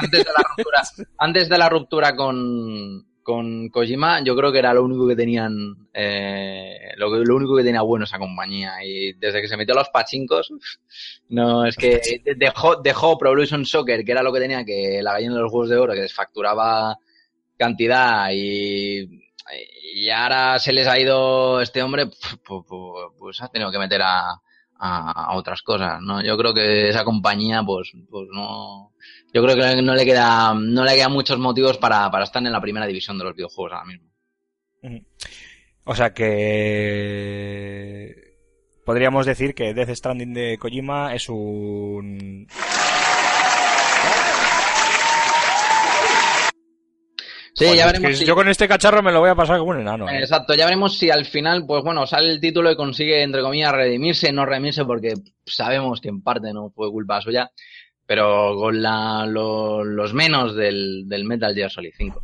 Antes de la ruptura, antes de la ruptura con, con Kojima, yo creo que era lo único que tenían, eh, lo, que- lo único que tenía bueno esa compañía. Y desde que se metió a los pachincos, no, es que dejó, dejó Pro Evolution Soccer, que era lo que tenía, que la gallina de los huevos de oro, que desfacturaba cantidad y, y ahora se les ha ido este hombre, pues, pues ha tenido que meter a, a, a otras cosas, ¿no? Yo creo que esa compañía, pues, pues no, yo creo que no le queda, no le quedan muchos motivos para, para estar en la primera división de los videojuegos ahora mismo. O sea que podríamos decir que Death Stranding de Kojima es un Sí, Joder, ya es veremos que si- Yo con este cacharro me lo voy a pasar como un enano. ¿eh? Exacto, ya veremos si al final, pues bueno, sale el título y consigue, entre comillas, redimirse, no redimirse, porque sabemos que en parte no fue culpa suya, pero con la, lo- los menos del, del Metal Gear Solid 5.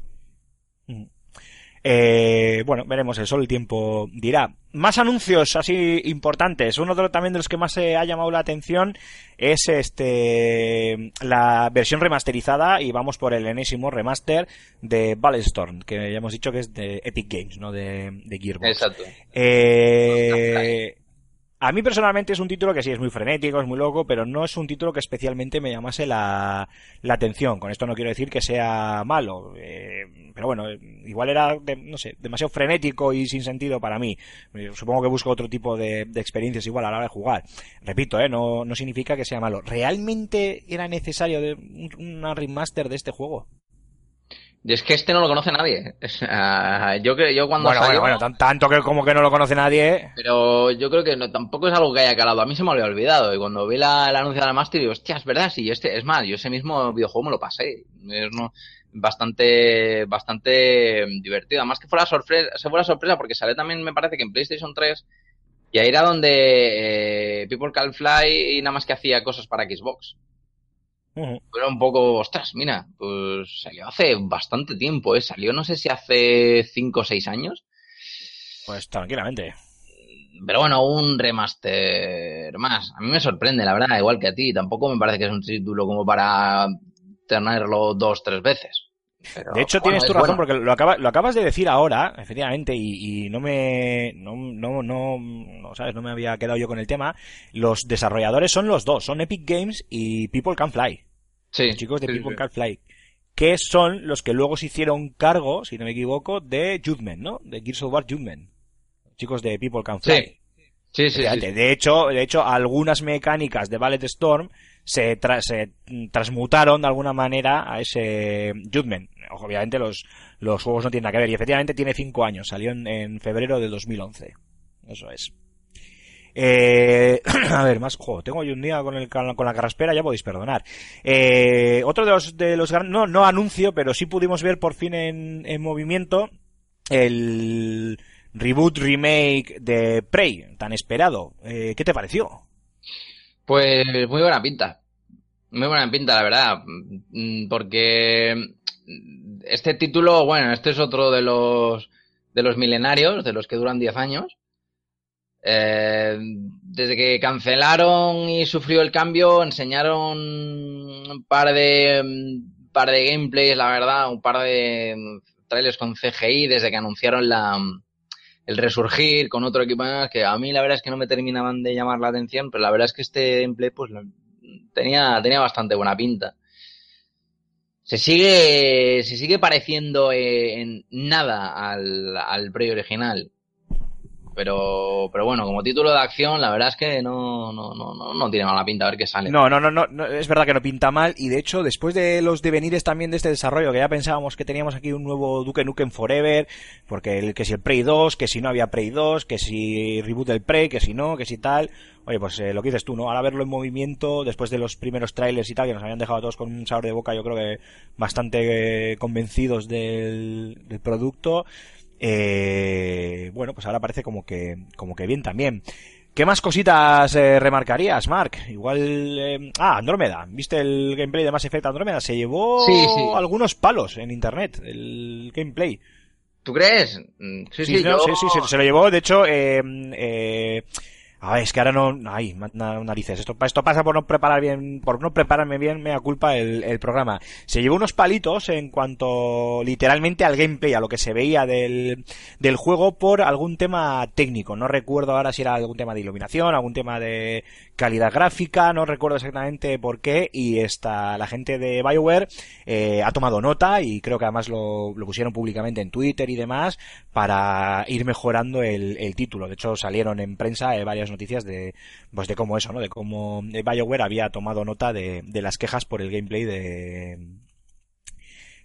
Eh, bueno, veremos, el solo el tiempo dirá. Más anuncios así importantes. Uno de los, también de los que más se ha llamado la atención es este la versión remasterizada y vamos por el enésimo remaster de Ballestorm, que ya hemos dicho que es de Epic Games, no de, de Gearbox. Exacto. Eh, a mí personalmente es un título que sí es muy frenético, es muy loco, pero no es un título que especialmente me llamase la, la atención. Con esto no quiero decir que sea malo, eh, pero bueno, igual era, de- no sé, demasiado frenético y sin sentido para mí. Eh, Supongo que busco otro tipo de, experiencias igual a la hora de jugar. Repito, eh, no, no significa que sea malo. ¿Realmente era necesario de un- una remaster de este juego? Es que este no lo conoce nadie. Yo, que, yo cuando Bueno, salió- bueno, bueno, tan- tanto que como que no lo conoce nadie. Pero yo creo que no, tampoco es algo que haya calado. A mí se me había olvidado. Y cuando vi la, el anuncio de la Master, digo, hostia, es verdad, sí, este, es más, yo ese mismo videojuego me lo pasé. Es no- bastante, bastante divertido. Además que fue la sorpresa, se fue la sorpresa porque sale también, me parece que en PlayStation 3. Y ahí era donde eh, People Can Fly y nada más que hacía cosas para Xbox. Ujú. Era un poco, ostras, mira, pues salió hace bastante tiempo, ¿eh? Salió no sé si hace 5 o 6 años. Pues tranquilamente. Pero bueno, un remaster más. A mí me sorprende, la verdad, igual que a ti. Tampoco me parece que es un título como para tenerlo dos, tres veces. Pero, De hecho, bueno, tienes tu razón, bueno. porque lo, acaba- lo acabas de decir ahora, efectivamente, y, y no me. No, no, no, no, ¿sabes? No me había quedado yo con el tema. Los desarrolladores son los dos, son Epic Games y People Can Fly. Sí, Los chicos de sí, People sí. Can Fly. Que son los que luego se hicieron cargo, si no me equivoco, de Judgment, ¿no? De Gears of War Judgment. Chicos de People Can Fly. Sí. Sí, sí, sí, Efectivamente. sí. De hecho, de hecho, algunas mecánicas de Ballet Storm se, tra- se transmutaron de alguna manera a ese Judgment. Obviamente los, juegos no tienen nada que ver. Y efectivamente tiene 5 años. Salió en, en febrero de 2011. Eso es. Eh, a ver, más juego. Tengo yo un día con, el, con la carraspera, ya podéis perdonar. Eh, otro de los, de los no, no anuncio, pero sí pudimos ver por fin en, en movimiento el reboot remake de Prey, tan esperado. Eh, ¿Qué te pareció? Pues muy buena pinta. Muy buena pinta, la verdad. Mm, Porque este título, bueno, este es otro de los de los milenarios, de los que duran 10 años. Eh, desde que cancelaron y sufrió el cambio, enseñaron un par de un par de gameplays, la verdad, un par de trailers con CGI desde que anunciaron la el resurgir con otro equipo más que a mí la verdad es que no me terminaban de llamar la atención, pero la verdad es que este gameplay pues tenía, tenía bastante buena pinta. Se sigue, se sigue pareciendo eh, en nada al, al Prey original. Pero, pero bueno, como título de acción, la verdad es que no, no, no, no, no tiene mala pinta a ver qué sale. No, no, no, no, es verdad que no pinta mal y de hecho después de los devenires también de este desarrollo que ya pensábamos que teníamos aquí un nuevo Duke Nukem Forever, porque el, que si el Prey 2, que si no había Prey 2, que si reboot del Prey, que si no, que si tal, oye pues eh, lo que dices tú, ¿no? Ahora verlo en movimiento después de los primeros trailers y tal que nos habían dejado todos con un sabor de boca yo creo que bastante eh, convencidos del producto, eh, bueno pues ahora parece como que, como que bien también. ¿Qué más cositas eh, remarcarías, Mark? Igual... eh, ah, Andrómeda. ¿Viste el gameplay de Mass Effect Andrómeda? Se llevó Sí, sí. algunos palos en internet, el gameplay. ¿Tú crees? Mm, Sí, sí, Sí, no, yo- sí, sí, se, se lo llevó. De hecho, eh, eh, a ver, es que ahora no, ay, narices. Esto, esto pasa por no preparar bien, por no prepararme bien, me da culpa el, el programa. Se llevó unos palitos en cuanto literalmente al gameplay, a lo que se veía del, del juego por algún tema técnico. No recuerdo ahora si era algún tema de iluminación, algún tema de calidad gráfica, no recuerdo exactamente por qué. Y esta, la gente de Bioware eh, ha tomado nota y creo que además lo, lo pusieron públicamente en Twitter y demás para ir mejorando el, el título. De hecho, salieron en prensa eh, varias noticias de, pues de cómo eso, ¿no? De cómo eh, BioWare había tomado nota de, de las quejas por el gameplay de,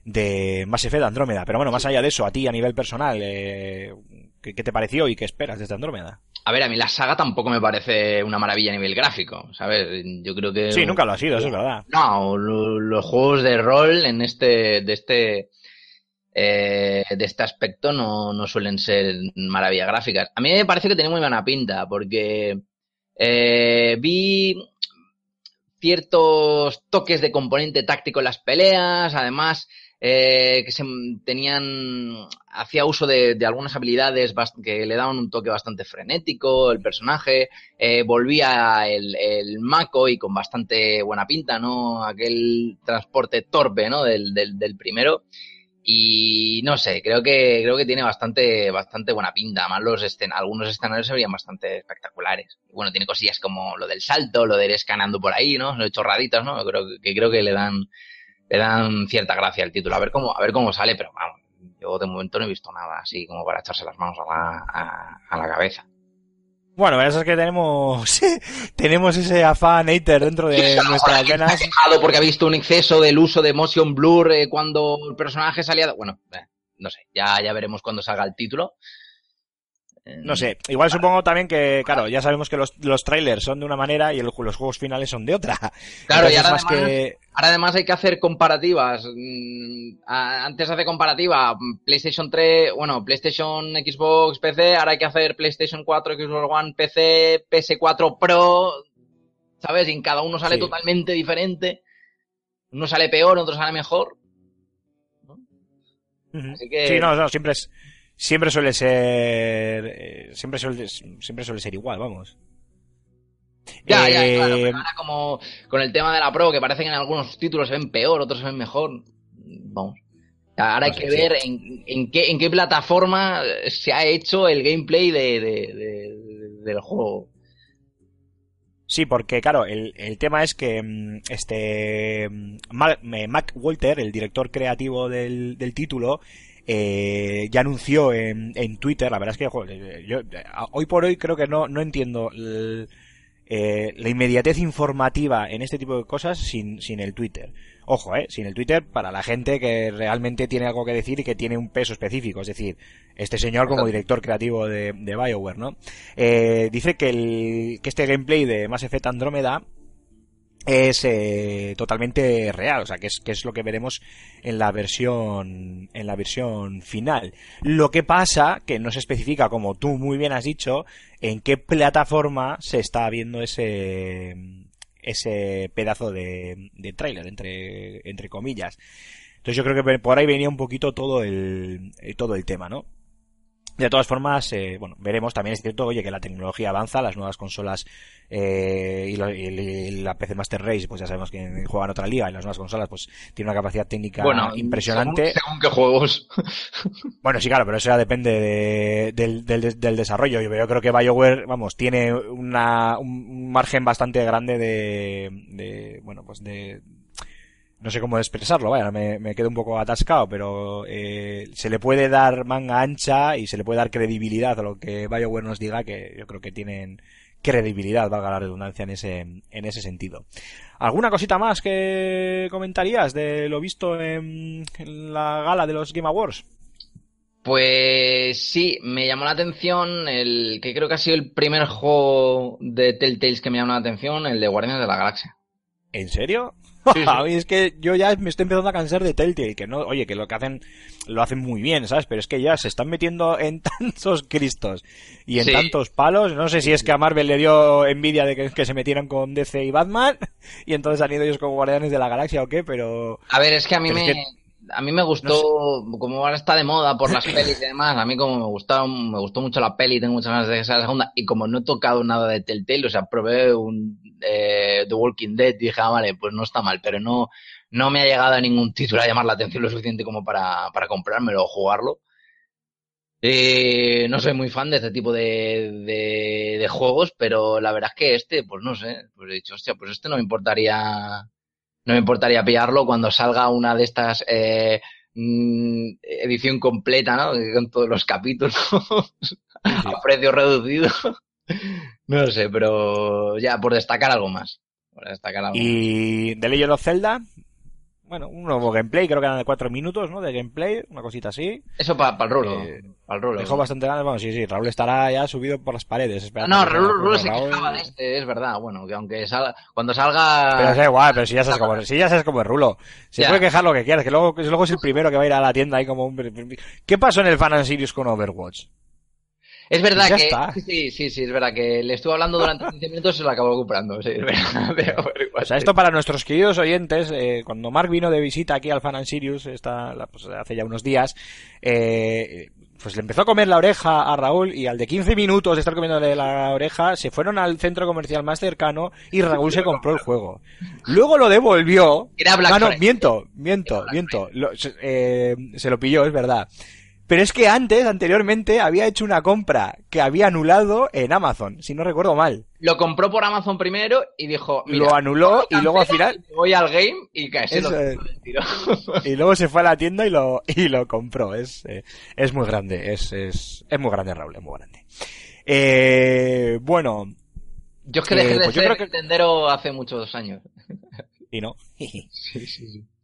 de Mass Effect Andrómeda. Pero bueno, más allá de eso, a ti a nivel personal, eh, ¿qué, qué te pareció y qué esperas desde Andrómeda? A ver, a mí la saga tampoco me parece una maravilla a nivel gráfico, ¿sabes? Yo creo que... Sí, nunca lo ha sido, eso es verdad. No, lo- los juegos de rol en este, de este, eh, de este aspecto no, no suelen ser maravillas gráficas. A mí me parece que tiene muy buena pinta, porque eh, vi ciertos toques de componente táctico en las peleas, además eh, que se tenían hacía uso de, de algunas habilidades que le daban un toque bastante frenético el personaje. Volvía el, el Mako y con bastante buena pinta no aquel transporte torpe no del, del primero y no sé creo que creo que tiene bastante bastante buena pinta además los escen algunos escenarios se veían bastante espectaculares bueno tiene cosillas como lo del salto lo de ir escaneando por ahí no Lo chorraditas no creo que creo que le dan le dan cierta gracia al título. A ver cómo, a ver cómo sale, pero vamos, yo de momento no he visto nada así como para echarse las manos a la, a, a la cabeza. Bueno, eso es que tenemos, tenemos ese afán hater dentro de mejor nuestras venas. quejado porque ha visto un exceso del uso de motion blur eh, cuando el personaje salía. Bueno, eh, no sé, ya, ya veremos cuando salga el título. No sé, igual supongo también que, claro, ya sabemos que los, los trailers son de una manera y el- los juegos finales son de otra. Claro, y Entonces, ahora más además- que... Ahora además hay que hacer comparativas. Mm, Antes hace comparativa PlayStation 3, bueno, PlayStation, Xbox, PC. Ahora hay que hacer PlayStation 4, Xbox One, PC, PS4 Pro. ¿Sabes? Y en cada uno sale Sí. totalmente diferente. Uno sale peor, otro sale mejor. Ujú. Así que- Sí, no, no, siempre es, siempre suele ser, eh, siempre suele, siempre suele ser igual, vamos. Ya, ya, Eh, claro. Pero ahora como con el tema de la Pro, que parece que en algunos títulos se ven peor, otros se ven mejor. Vamos. Ahora hay No sé, que ver en, en qué, en qué plataforma se ha hecho el gameplay de, de- de- del juego. Sí, porque claro, el, el tema es que mm, este mm, Ma- eh, Mac Walter, el director creativo del, del título, eh, ya anunció en, en Twitter, la verdad es que joder, yo hoy por hoy creo que no, no entiendo el- eh, la inmediatez informativa en este tipo de cosas sin, sin el Twitter. Ojo, eh, sin el Twitter para la gente que realmente tiene algo que decir y que tiene un peso específico, es decir, este señor como director creativo de, de BioWare, ¿no? Eh, dice que, el, que este gameplay de Mass Effect Andrómeda es eh, totalmente real, o sea, que es, que es lo que veremos en la versión en la versión final. Lo que pasa que no se especifica, como tú muy bien has dicho, en qué plataforma se está viendo ese ese pedazo de, de tráiler entre entre comillas. Entonces yo creo que por ahí venía un poquito todo el eh, todo el tema, ¿no? De todas formas, eh, bueno, veremos. También es cierto, oye, que la tecnología avanza, las nuevas consolas eh, y, la, y- la PC Master Race, pues ya sabemos que juegan otra liga y las nuevas consolas, pues tienen una capacidad técnica impresionante. Según, según qué juegos. Bueno, sí, claro, pero eso ya depende de- del, del- del desarrollo. Yo, yo creo que BioWare, vamos, tiene una, un margen bastante grande de, de bueno, pues de, no sé cómo expresarlo, vaya, me, me quedo un poco atascado, pero eh, se le puede dar manga ancha y se le puede dar credibilidad a lo que BioWare nos diga, que yo creo que tienen credibilidad, valga la redundancia en ese, en ese sentido. ¿Alguna cosita más que comentarías de lo visto en, en la gala de los Game Awards? Pues sí, me llamó la atención el que creo que ha sido el primer juego de Telltales que me llamó la atención, el de Guardianes de la Galaxia. ¿En serio? Sí, es que yo ya me estoy empezando a cansar de Telltale, que no, oye, que lo que hacen, lo hacen muy bien, ¿sabes? Pero es que ya se están metiendo en tantos cristos y en Sí. tantos palos. No sé si es que a Marvel le dio envidia de que, que se metieran con DC y Batman y entonces han ido ellos como guardianes de la galaxia o qué, pero... A ver, es que a mí me... es que- A mí me gustó, como ahora está de moda por las pelis y demás, a mí como me gustaron, me gustó mucho la peli, tengo muchas ganas de que sea la segunda, y como no he tocado nada de Telltale, o sea, probé un eh, The Walking Dead y dije, ah, vale, pues no está mal, pero no, no me ha llegado a ningún título a llamar la atención lo suficiente como para, para comprármelo o jugarlo. Eh, no soy muy fan de este tipo de, de, de juegos, pero la verdad es que este, pues no sé, pues he dicho, hostia, pues este no me importaría, no me importaría pillarlo cuando salga una de estas eh, mm, edición completa, ¿no? Con todos los capítulos a precio reducido. No sé, pero ya por destacar algo más. Por destacar algo más. Y The Legend of Zelda, bueno, un nuevo gameplay, creo que eran de cuatro minutos, ¿no? De gameplay, una cosita así. Eso para el rulo. Eh, para el rulo. Dejó bastante ganas, bueno, sí, sí, Raúl estará ya subido por las paredes. Esperando no, que Rulo, se Raúl- quejaba de este, es verdad. Bueno, que aunque salga, cuando salga... Pero da igual, pero si ya sabes cómo, si ya sabes cómo es Rulo. Se Ya. puede quejar lo que quieras, que luego, que luego es el primero que va a ir a la tienda ahí como un... ¿Qué pasó en el Fan and Sirius con Overwatch? Es verdad que... está. Sí, sí, sí, es verdad que le estuve hablando durante 15 minutos y se lo acabó comprando. Sí, es verdad. Pero, O sea, esto para nuestros queridos oyentes, eh, cuando Mark vino de visita aquí al Fan and Sirius, esta, la- pues, hace ya unos días, eh, pues le empezó a comer la oreja a Raúl y al de 15 minutos de estar comiéndole la oreja, se fueron al centro comercial más cercano y Raúl se compró el juego. Luego lo devolvió. Era Black Ah, no, miento, miento, miento. Lo- eh, se lo pilló, es verdad. Pero es que antes, anteriormente, había hecho una compra que había anulado en Amazon, si no recuerdo mal. Lo compró por Amazon primero y dijo... Mira, Lo anuló y luego al final Voy al game y casi Eso lo y luego se fue a la tienda y lo y lo compró es eh, es muy grande es, es es muy grande Raúl es muy grande Eh, bueno, Yo es que Eh, dejé de pues yo ser creo que- Nintendero hace muchos años. y no.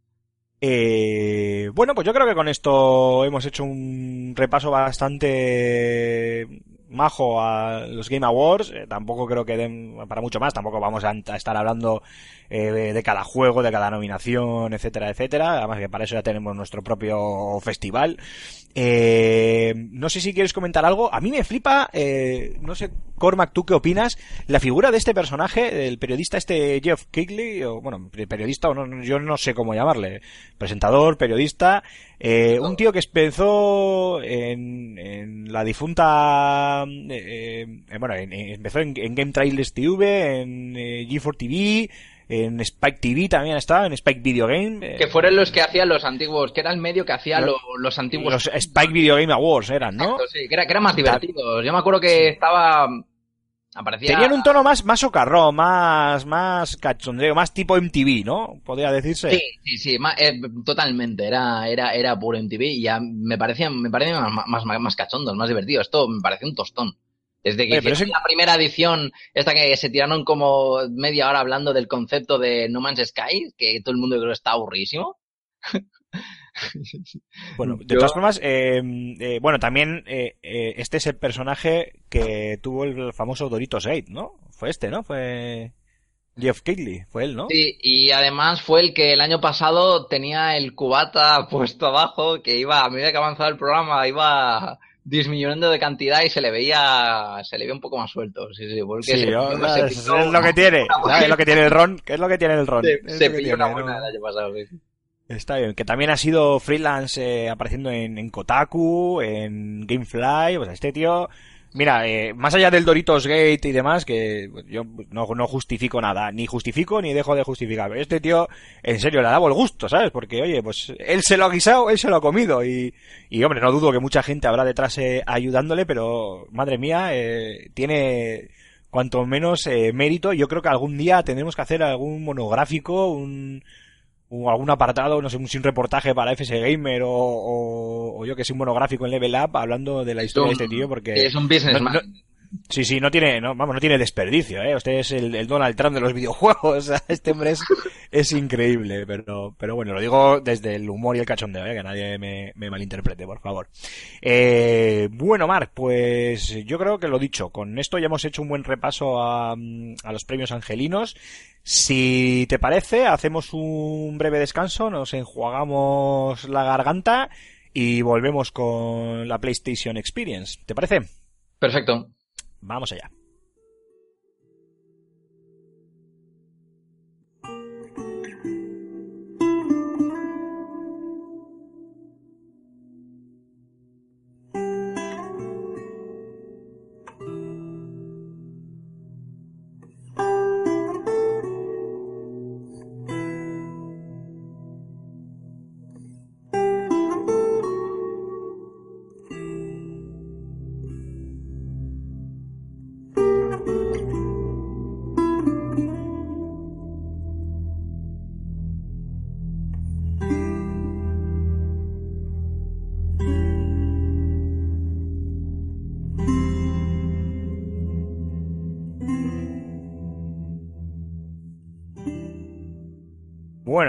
Eh, bueno, pues yo creo que con esto hemos hecho un repaso bastante majo a los Game Awards. Eh, tampoco creo que den para mucho más. Tampoco vamos a, estar hablando eh, de, de cada juego, de cada nominación, etcétera, etcétera. Además que para eso ya tenemos nuestro propio festival. Eh, no sé si quieres comentar algo. A mí me flipa, eh, no sé, Cormac, ¿tú qué opinas? La figura de este personaje, del periodista este Jeff Kigley, o bueno, periodista, o no, yo no sé cómo llamarle, presentador, periodista, eh, un tío que empezó en, en la difunta, eh, eh, bueno, en- en- empezó en, en Game Trailers TV, en eh, G4 TV, en Spike TV también estaba, en Spike Video Game. eh, Que fueron los que hacían los antiguos, que era el medio que hacía Los- lo- los antiguos. los Spike Video Game Awards eran, ¿no? Exacto, sí, que, era, que eran más divertidos. Yo me acuerdo que estaba. Aparecía. Tenían un tono más, más socarrón, más, más cachondeo, más tipo MTV, ¿no? Podría decirse. Sí, sí, sí, ma- eh, totalmente. Era, era, era puro MTV y ya me parecían, me parecían más, más, más, más cachondos, más divertidos. Esto me parecía un tostón. Desde que Oye, hicieron la primera edición, esta que se tiraron como media hora hablando del concepto de No Man's Sky, que todo el mundo creo que está aburrísimo. Bueno, de Yo- todas formas, eh, eh, bueno, también eh, eh, este es el personaje que tuvo el famoso Doritos Gate, ¿no? Fue este, ¿no? Fue Jeff Kigley, fue él, ¿no? Sí, y además fue el que el año pasado tenía el cubata puesto abajo, que iba, a medida que avanzaba el programa, iba disminuyendo de cantidad y se le veía, se le veía un poco más suelto. Sí, sí, porque Sí, se, se es, picó- es lo que tiene. Es lo que tiene el ron, ¿qué es lo que tiene el ron? se, se pilló una buena el año pasado. sí. Está bien, que también ha sido freelance eh, apareciendo en, en Kotaku, en Gamefly, pues este tío, mira, eh, más allá del Doritos Gate y demás, que yo no, no justifico nada, ni justifico ni dejo de justificar, pero este tío, en serio, le dado el gusto, ¿sabes? Porque, oye, pues él se lo ha guisado, él se lo ha comido y, y hombre, no dudo que mucha gente habrá detrás eh, ayudándole, pero, madre mía, eh, tiene cuanto menos eh, mérito, yo creo que algún día tendremos que hacer algún monográfico, un algún apartado, no sé, un, un reportaje para FS Gamer o, o, o yo que sé, un monográfico en Level Up hablando de la historia de este tío porque es un businessman. no- sí, sí, no tiene, no, vamos, no tiene desperdicio, eh. Usted es el, el Donald Trump de los videojuegos, este hombre es, es increíble, pero, pero bueno, lo digo desde el humor y el cachondeo, eh, que nadie me, me malinterprete, por favor. Eh, bueno, Marc, pues yo creo que lo dicho, con esto ya hemos hecho un buen repaso a, a los premios angelinos. Si te parece, hacemos un breve descanso, nos enjuagamos la garganta y volvemos con la PlayStation Experience. ¿Te parece? Perfecto. Vamos allá.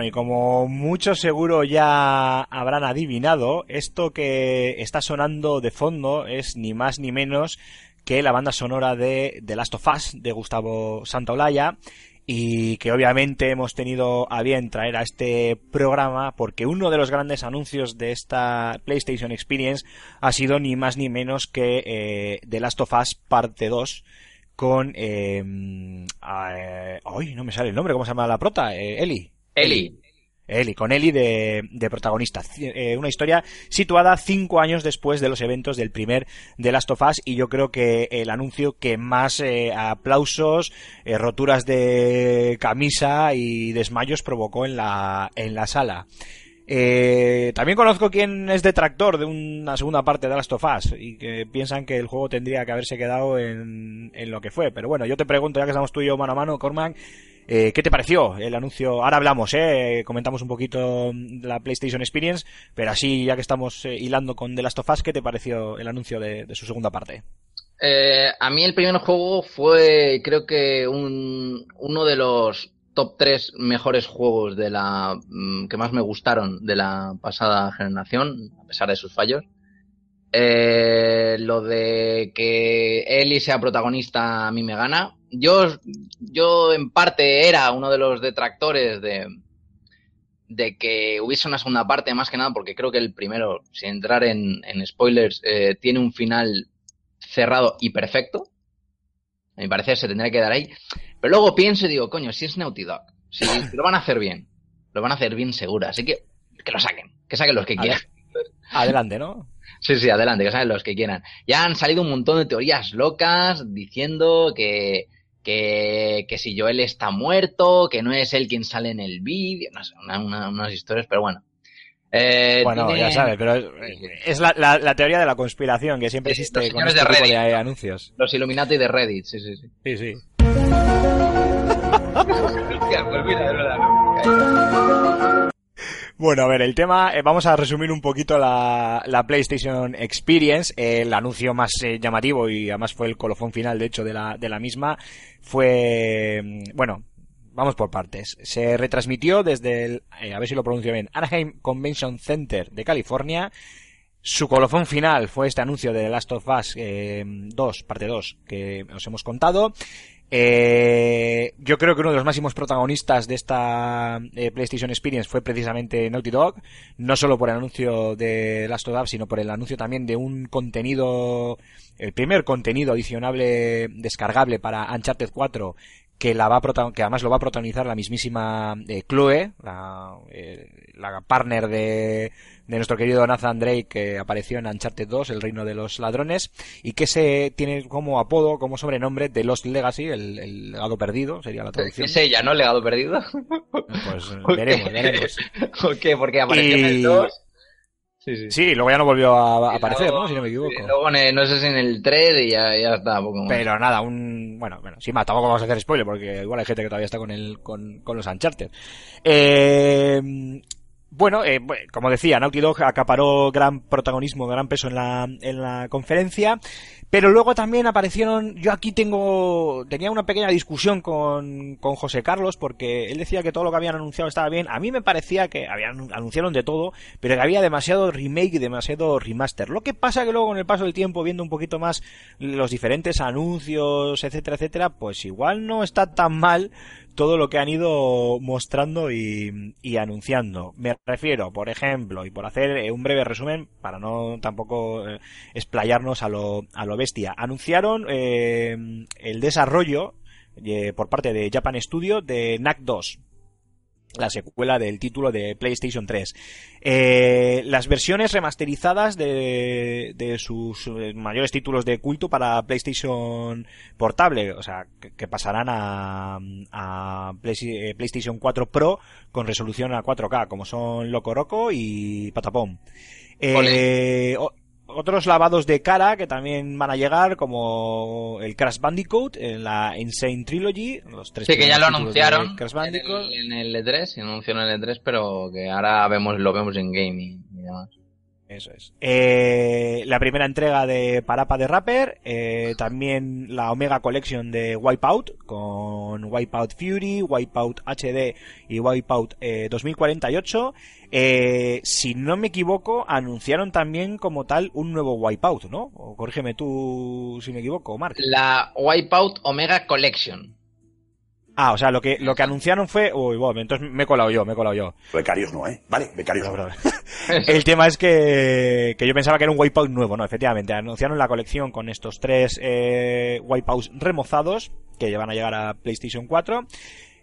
Y como muchos seguro ya habrán adivinado, esto que está sonando de fondo es ni más ni menos que la banda sonora de The Last of Us de Gustavo Santaolalla y que obviamente hemos tenido a bien traer a este programa porque uno de los grandes anuncios de esta PlayStation Experience ha sido ni más ni menos que eh, The Last of Us parte 2 con eh, eh, ay no me sale el nombre cómo se llama la prota Eh, Eli Eli. Eli, con Eli de, de protagonista. Eh, una historia situada cinco años después de los eventos del primer The Last of Us y yo creo que el anuncio que más eh, aplausos, eh, roturas de camisa y desmayos provocó en la, en la sala. Eh, también conozco quien es detractor de una segunda parte de Last of Us y que piensan que el juego tendría que haberse quedado en, en lo que fue. Pero bueno, yo te pregunto, ya que estamos tú y yo mano a mano, Cormac, eh, ¿Qué te pareció el anuncio? Ahora hablamos, ¿eh? Comentamos un poquito la PlayStation Experience, pero así, ya que estamos eh, hilando con The Last of Us, ¿qué te pareció el anuncio de, de su segunda parte? Eh, a mí el primer juego fue, creo que, un, uno de los top 3 mejores juegos de la mm, que más me gustaron de la pasada generación, a pesar de sus fallos. Eh, lo de que Ellie sea protagonista a mí me gana. Yo, yo en parte era uno de los detractores de, de que hubiese una segunda parte, más que nada porque creo que el primero, sin entrar en, spoilers, eh, tiene un final cerrado y perfecto. A mi parecer se tendría que quedar ahí. Pero luego pienso y digo, coño, si es Naughty Dog, si lo van a hacer bien, lo van a hacer bien seguro. Así que que lo saquen, que saquen los que quieran. Adelante, ¿no? Sí, sí, adelante, que saquen los que quieran. Ya han salido un montón de teorías locas diciendo que, que, que si Joel está muerto, que no es él quien sale en el vídeo, no sé, una- una- unas historias, pero bueno. Eh, Bueno, tiene- ya sabes, pero es, es la, la- la teoría de la conspiración que siempre existe los con este de tipo de Reddit, anuncios. Los Illuminati de Reddit, sí, sí, sí. Sí, sí. Bueno, a ver, el tema, eh, vamos a resumir un poquito la, la PlayStation Experience. El anuncio más eh, llamativo y además fue el colofón final, de hecho, de la, de la misma. Fue, mm, bueno, vamos por partes. Se retransmitió desde el, eh, a ver si lo pronuncio bien, Anaheim Convention Center de California. Su colofón final fue este anuncio de The Last of Us eh, 2, parte 2, que os hemos contado. Eh, yo creo que uno de los máximos protagonistas de esta eh, PlayStation Experience fue precisamente Naughty Dog, no solo por el anuncio de Last of Us, sino por el anuncio también de un contenido, el primer contenido adicionable descargable para Uncharted 4 que la va a que además lo va a protagonizar la mismísima eh, Chloe, la, eh, la partner de, de nuestro querido Nathan Drake que apareció en Uncharted 2, El Reino de los Ladrones, y que se tiene como apodo, como sobrenombre de Lost Legacy, el, el legado perdido, sería la traducción. Es ella, ¿no? Legado perdido. Pues veremos, veremos. ¿Por qué? Porque apareció en Y- el 2. Sí, sí. Sí, luego ya no volvió a, aparecer, luego- ¿no? Si no me equivoco. y luego en el- no sé si en el 3 y ya, ya está. Poco más. Pero nada, un, bueno, bueno, sin más, tampoco vamos a hacer spoiler porque igual hay gente que todavía está con el, con, con los Uncharted. Eh, bueno, eh, como decía, Naughty Dog acaparó gran protagonismo, gran peso en la, en la conferencia, pero luego también aparecieron, yo aquí tengo, tenía una pequeña discusión con, con José Carlos porque él decía que todo lo que habían anunciado estaba bien, a mí me parecía que habían, anunciaron de todo, pero que había demasiado remake y demasiado remaster. Lo que pasa que luego con el paso del tiempo, viendo un poquito más los diferentes anuncios, etcétera, etcétera, pues igual no está tan mal todo lo que han ido mostrando y, y anunciando. Me refiero, por ejemplo, y por hacer eh, un breve resumen, para no tampoco eh, explayarnos a lo, a lo bestia, anunciaron eh, el desarrollo eh, por parte de Japan Studio de NAC 2 la secuela del título de PlayStation 3. Eh, las versiones remasterizadas de, de sus eh, mayores títulos de culto para PlayStation portable, o sea, que, que pasarán a, a Play- eh, PlayStation 4 Pro con resolución a 4K, como son Loco Roco y Patapom. Eh, otros lavados de cara que también van a llegar, como el Crash Bandicoot en la Insane Trilogy. Los tres Sí, que ya lo anunciaron Crash en Bandicoot. el, en el E3, se anunció en el E3, pero que ahora vemos, lo vemos en game y, y demás. Eso es. Eh, la primera entrega de Parapa de Rapper, eh, también la Omega Collection de Wipeout, con Wipeout Fury, Wipeout HD y Wipeout eh, 2048. Eh, si no me equivoco, anunciaron también como tal un nuevo Wipeout, ¿no? O corrígeme tú si me equivoco, Mark. La Wipeout Omega Collection. Ah, o sea, lo que, lo que anunciaron fue... Uy, bueno, entonces me he colado yo, me he colado yo. Becarios no, ¿eh? Vale, becarios no. El tema es que, que yo pensaba que era un Wipeout nuevo, ¿no? Efectivamente, anunciaron la colección con estos tres eh, Wipeouts remozados que van a llegar a PlayStation 4.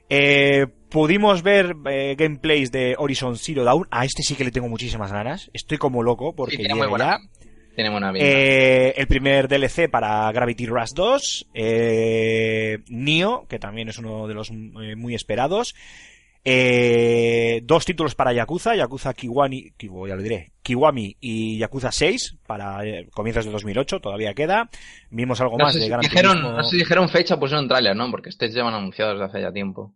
Eh, pudimos ver eh, gameplays de Horizon Zero Dawn. A este sí que le tengo muchísimas ganas. Estoy como loco porque Sí, tiene muy llegue buena. ya. Tiene buena vida. Eh, el primer DLC para Gravity Rush 2, eh, Nio, que también es uno de los eh, muy esperados, eh, dos títulos para Yakuza, Yakuza Kiwami, Kiwo, ya lo diré, Kiwami y Yakuza 6 para eh, comienzos de 2008, todavía queda. Vimos algo no, más sé de si Gran dijeron, Turismo. no sé si dijeron fecha pusieron tráiler, ¿no? Porque estos llevan anunciados desde hace ya tiempo.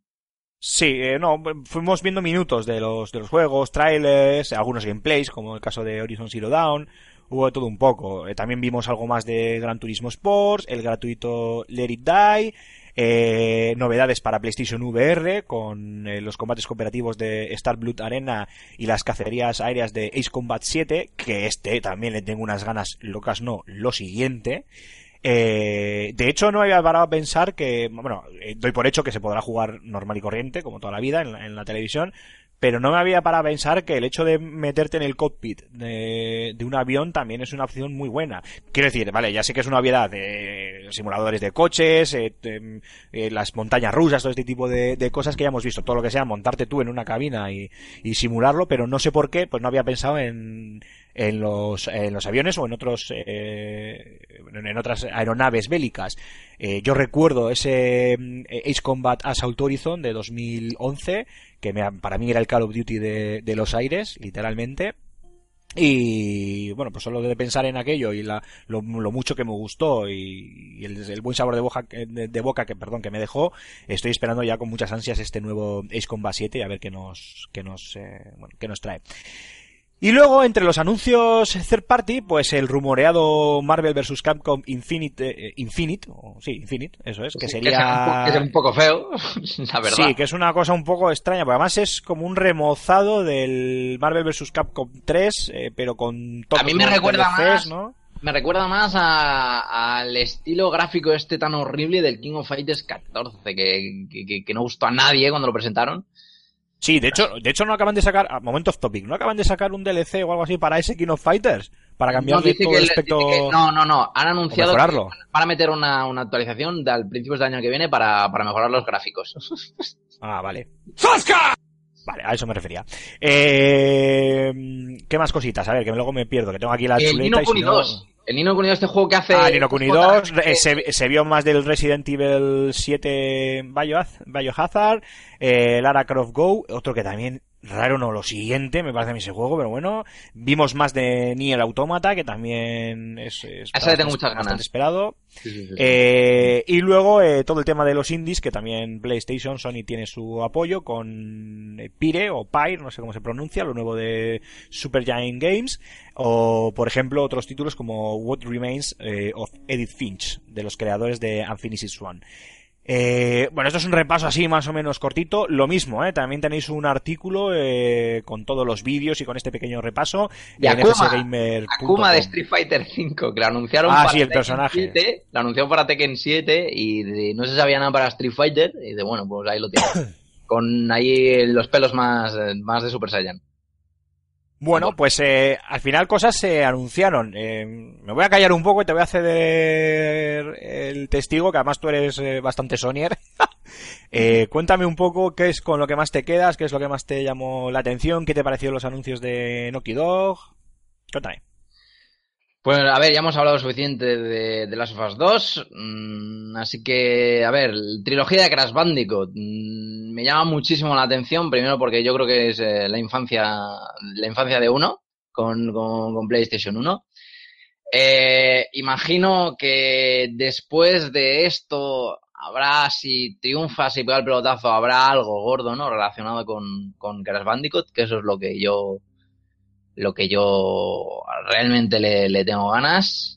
Sí, eh, no, fuimos viendo minutos de los, de los juegos, trailers, algunos gameplays, como el caso de Horizon Zero Dawn, hubo todo un poco. Eh, también vimos algo más de Gran Turismo Sports, el gratuito Let It Die, eh, novedades para PlayStation VR con eh, los combates cooperativos de Star Blood Arena y las cacerías aéreas de Ace Combat 7, que este también le tengo unas ganas locas, no, lo siguiente. Eh, de hecho, no había parado a pensar que, bueno, eh, doy por hecho que se podrá jugar normal y corriente, como toda la vida, en la, en la televisión, pero no me había parado a pensar que el hecho de meterte en el cockpit de, de un avión también es una opción muy buena. Quiero decir, vale, ya sé que es una obviedad de simuladores de coches, eh, de, eh, las montañas rusas, todo este tipo de, de, cosas que ya hemos visto, todo lo que sea montarte tú en una cabina y simularlo, pero no sé por qué, pues no había pensado en, en los, en los aviones o en otros eh, en otras aeronaves bélicas. Eh, yo recuerdo ese eh, Ace Combat Assault Horizon de 2011 que me, para mí era el Call of Duty de, de los aires, literalmente. Y bueno, pues solo de pensar en aquello y la, lo, mucho que me gustó y, el, buen sabor de boca, de, de, boca que, perdón, que me dejó, estoy esperando ya con muchas ansias este nuevo Ace Combat 7 y a ver qué nos, qué nos, eh, bueno, qué nos trae. Y luego, entre los anuncios third party, pues el rumoreado Marvel vs. Capcom Infinite, eh, Infinite, o, sí, Infinite, eso es, que sería... Que es un poco feo, la verdad. Sí, que es una cosa un poco extraña, porque además es como un remozado del Marvel vs. Capcom 3, eh, pero con A mí me recuerda más... ¿no? Me recuerda más al estilo gráfico este tan horrible del King of Fighters 14, que, que, que no gustó a nadie cuando lo presentaron. Sí, de hecho, de hecho no acaban de sacar, a moment of topic, no acaban de sacar un DLC o algo así para ese King of Fighters, para cambiarle no, todo el aspecto. Que, no, no, no, han anunciado que para meter una, una actualización de al principios del año que viene para, para mejorar los gráficos. ah, vale. ¡Sasca! Vale, a eso me refería. Eh, ¿Qué más cositas? A ver, que luego me pierdo, que tengo aquí la el chuleta y si no... 2. El Nino Kuni 2, este juego que hace... Ah, Nino Kuni 2, eh, se, se, vio más del Resident Evil 7 Biohazard, eh, Lara Croft Go, otro que también raro no lo siguiente, me parece a mí ese juego, pero bueno, vimos más de Nier Automata, que también es, es le tengo muchas ganas. esperado. Sí, sí, sí, eh, y luego eh, todo el tema de los indies, que también PlayStation, Sony tiene su apoyo con Pyre o Pyre, no sé cómo se pronuncia, lo nuevo de Super Giant Games, o por ejemplo otros títulos como What Remains eh, of Edith Finch, de los creadores de Unfinished Swan. Eh, bueno, esto es un repaso así más o menos cortito. Lo mismo, ¿eh? también tenéis un artículo eh, con todos los vídeos y con este pequeño repaso y en Akuma. Akuma de Street Fighter V, que lo anunciaron ah, para sí, el Tekken personaje. 7, lo anunciaron para Tekken 7 y de, no se sabía nada para Street Fighter y de bueno, pues ahí lo tienes. con ahí los pelos más, más de Super Saiyan. Bueno, pues eh, al final cosas se anunciaron. Eh, me voy a callar un poco y te voy a ceder el testigo, que además tú eres eh, bastante sonier. eh, cuéntame un poco qué es con lo que más te quedas, qué es lo que más te llamó la atención, qué te pareció los anuncios de Noki Dog. Cuéntame. Pues a ver, ya hemos hablado suficiente de, de Last of Us 2, mmm, así que, a ver, trilogía de Crash Bandicoot mmm, me llama muchísimo la atención, primero porque yo creo que es eh, la infancia la infancia de uno con, con, con PlayStation 1. Eh, imagino que después de esto habrá, si triunfa, si pega el pelotazo, habrá algo gordo, ¿no? Relacionado con, con Crash Bandicoot, que eso es lo que yo lo que yo realmente le, le tengo ganas.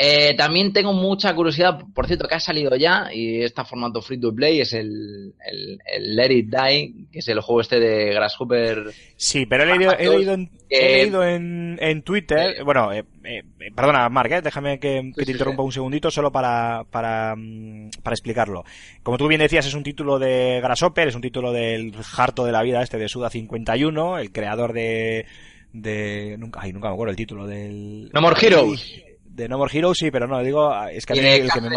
Eh, también tengo mucha curiosidad, por cierto, que ha salido ya y está formato free to play, es el, el, el Let It Die, que es el juego este de Grasshopper. Sí, pero he leído, he leído, en, he leído en, en Twitter, eh, bueno, eh, eh, perdona, Mark, eh, déjame que, que te interrumpa un segundito solo para, para, para explicarlo. Como tú bien decías, es un título de Grasshopper, es un título del harto de la vida este de Suda 51, el creador de de nunca ay, nunca me acuerdo el título del No More Heroes. De No More Heroes sí pero no digo es que a mí el que me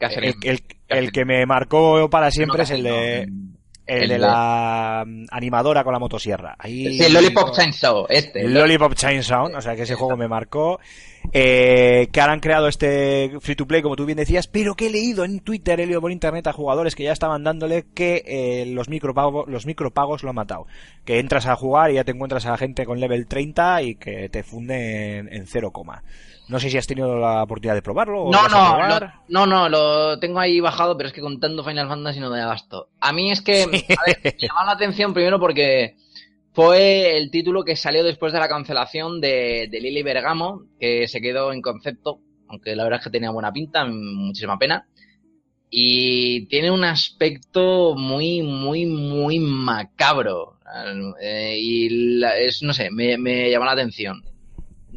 el, el, el, que me marcó para siempre no, es el de el, el de la de... animadora con la motosierra. Ahí sí, el Lollipop Chainsaw este el Lollipop Chainsaw o sea que ese juego me marcó eh, que ahora han creado este free to play, como tú bien decías, pero que he leído en Twitter, he leído por internet a jugadores que ya estaban dándole que eh, los, micropagos, los micropagos lo han matado. Que entras a jugar y ya te encuentras a gente con level 30 y que te funde en, en 0, no sé si has tenido la oportunidad de probarlo. o No, no, lo- no, no, lo tengo ahí bajado, pero es que con tanto Final Fantasy no doy abasto. A mí es que, a ver, me llamaba la atención primero porque fue el título que salió después de la cancelación de, de Lily Bergamo, que se quedó en concepto, aunque la verdad es que tenía buena pinta, muchísima pena. Y tiene un aspecto muy, muy, muy macabro. Eh, y es, no sé, me, me llama la atención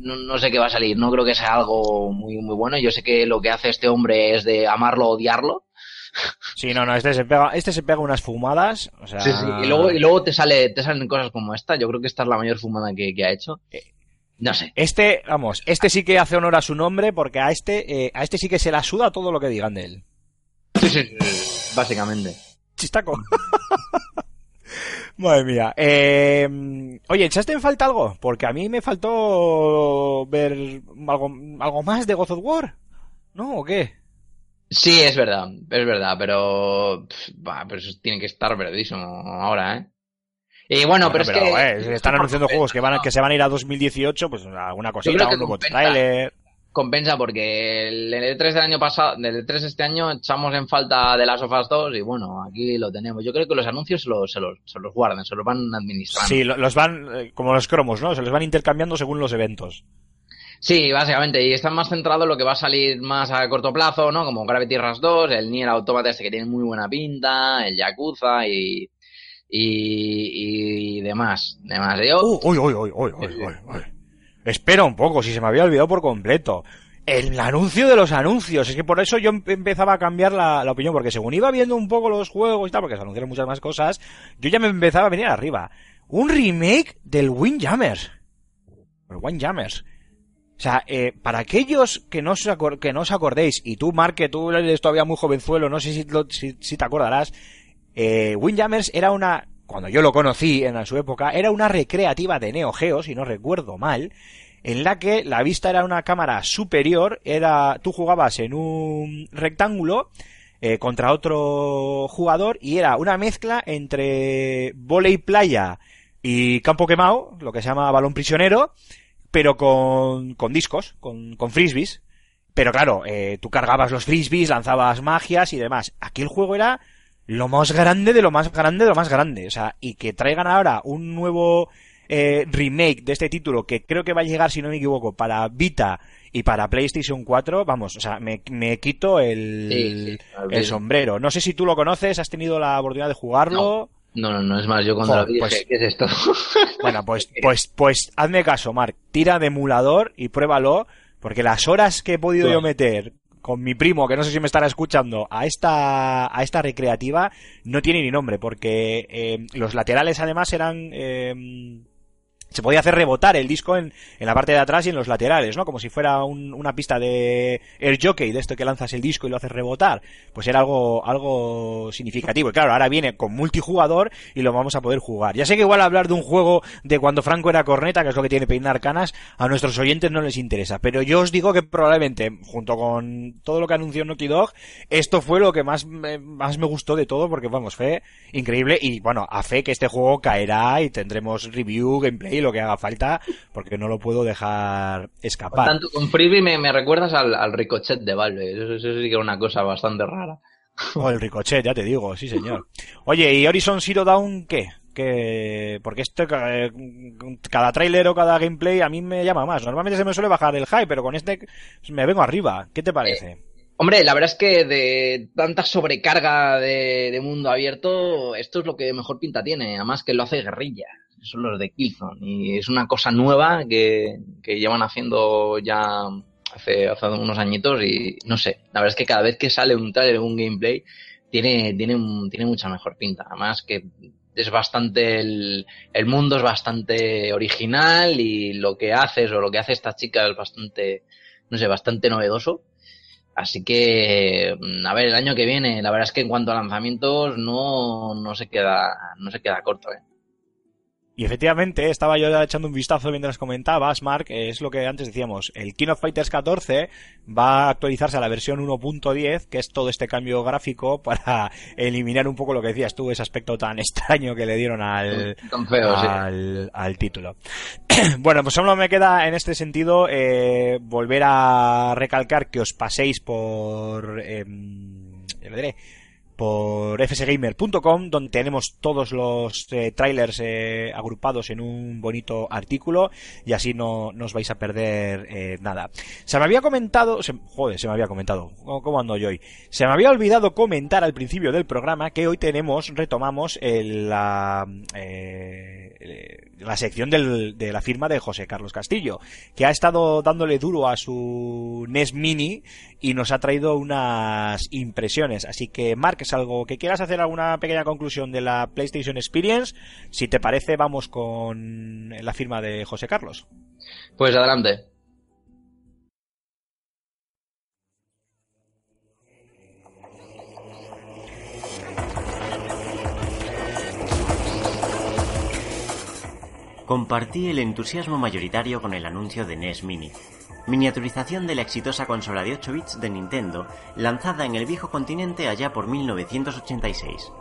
no, no sé qué va a salir, no creo que sea algo muy, muy bueno. Yo sé que lo que hace este hombre es de amarlo o odiarlo. Sí, no, no, este se pega, este se pega unas fumadas. O sea, Y luego, y luego te sale, te salen cosas como esta. Yo creo que esta es la mayor fumada que, que ha hecho. Eh, No sé. Este, vamos, este sí que hace honor a su nombre porque a este, eh, a este sí que se la suda todo lo que digan de él. Sí, sí, sí, básicamente. Chistaco. Madre mía. Eh, oye, ¿echaste en falta algo? Porque a mí me faltó ver algo, algo más de God of War. ¿No? ¿O qué? Sí, es verdad, es verdad, pero, pff, bah, pero eso tiene que estar verdísimo ahora, ¿eh? Y bueno, pero es que... eh, si están anunciando juegos que van a, que se van a ir a 2018, pues alguna cosita, un nuevo tráiler. compensa porque el el E3 del año pasado, del E3 este año echamos en falta de las Us 2 y bueno, aquí lo tenemos. Yo creo que los anuncios se los, se los, se los guardan, se los van administrando. Sí, lo- los van, eh, como los cromos, ¿no? Se los van intercambiando según los eventos. Sí, básicamente, y están más centrados en lo que va a salir más a corto plazo, ¿no? Como Gravity Rush 2, el Nier Automata este que tiene muy buena pinta, el Yakuza y, y, y demás, demás. Yo, Uh, uy, uy, uy, uy, uy, uy, uy. Espera un poco, si se me había olvidado por completo. El anuncio de los anuncios. Es que por eso yo em- empezaba a cambiar la, la opinión, porque según iba viendo un poco los juegos y tal, porque se anunciaron muchas más cosas, yo ya me empezaba a venir arriba. Un remake del Windjammers. El Windjammers. O sea, eh, para aquellos que no, os que no os acordéis, y tú, Mark, que tú eres todavía muy jovenzuelo, no sé si, lo- si, te acordarás, eh, era una, cuando yo lo conocí en su época, era una recreativa de Neo Geo, si no recuerdo mal, en la que la vista era una cámara superior, era, tú jugabas en un rectángulo, eh, contra otro jugador, y era una mezcla entre volei playa y campo quemado, lo que se llama balón prisionero, pero con, con discos, con, con frisbees. Pero claro, eh, tú cargabas los frisbees, lanzabas magias y demás. Aquí el juego era lo más grande de lo más grande de lo más grande. O sea, y que traigan ahora un nuevo eh, remake de este título que creo que va a llegar, si no me equivoco, para Vita y para PlayStation 4, vamos, o sea, me, me quito el, Sí, sí, el sombrero. No sé si tú lo conoces, has tenido la oportunidad de jugarlo. no, no, no, es más, yo cuando Joder, lo vi pues- dije, ¿qué es esto? Bueno, pues, pues, pues hazme caso, Mark. Tira de emulador y pruébalo, porque las horas que he podido yo meter con mi primo, que no sé si me estará escuchando, a esta, a esta recreativa, no tiene ni nombre, porque eh, los laterales además eran... eh, se podía hacer rebotar el disco en, en la parte de atrás y en los laterales, ¿no? Como si fuera un- una pista de air jockey, de esto que lanzas el disco y lo haces rebotar. Pues era algo, algo significativo. Y claro, ahora viene con multijugador y lo vamos a poder jugar. Ya sé que igual hablar de un juego de cuando Franco era corneta, que es lo que tiene peinar canas, a nuestros oyentes no les interesa. Pero yo os digo que probablemente, junto con todo lo que anunció Naughty Dog, esto fue lo que más me, más me gustó de todo, porque vamos, fue increíble. Y bueno, a fe que este juego caerá y tendremos review, gameplay, lo que haga falta, porque no lo puedo dejar escapar. Tanto con Freebie me, me recuerdas al, al Ricochet de Valve, eso, eso sí que era una cosa bastante rara. O el ricochet, ya te digo, sí señor. Oye, ¿y Horizon Zero Dawn qué? Que, porque esto, eh, cada tráiler o cada gameplay a mí me llama más. Normalmente se me suele bajar el hype, pero con este me vengo arriba. ¿Qué te parece? Hombre, la verdad es que de tanta sobrecarga de, de mundo abierto, esto es lo que mejor pinta tiene, además que lo hace Guerrilla, son los de Killzone, y es una cosa nueva que, que llevan haciendo ya hace, hace unos añitos y no sé, la verdad es que cada vez que sale un trailer o un gameplay tiene, tiene, tiene mucha mejor pinta, además que es bastante, el, el mundo es bastante original y lo que haces o lo que hace esta chica es bastante, no sé, bastante novedoso. Así que, mm, a ver, el año que viene, la verdad es que en cuanto a lanzamientos no, no se queda, no se queda corto, ¿eh? Y efectivamente, estaba yo echando un vistazo mientras comentabas, Mark, es lo que antes decíamos, el King of Fighters 14 va a actualizarse a la versión 1.10, que es todo este cambio gráfico para eliminar un poco lo que decías tú, ese aspecto tan extraño que le dieron al, Tan feo, sí. al, al título. bueno, pues solo me queda en este sentido eh, volver a recalcar que os paséis por... em, ya le diré, por fsgamer.com donde tenemos todos los eh, trailers eh, agrupados en un bonito artículo y así no, no os vais a perder eh, nada. Se me había comentado, se, joder, se me había comentado, ¿cómo, ando yo hoy? Se me había olvidado comentar al principio del programa que hoy tenemos, retomamos el, la, la sección de la firma de José Carlos Castillo, que ha estado dándole duro a su NES Mini y nos ha traído unas impresiones. Así que, Mark, es algo que quieras hacer alguna pequeña conclusión de la PlayStation Experience. Si te parece, vamos con la firma de José Carlos. Pues adelante. Compartí el entusiasmo mayoritario con el anuncio de NES Mini, miniaturización de la exitosa consola de 8 bits de Nintendo, lanzada en el viejo continente allá por 1986.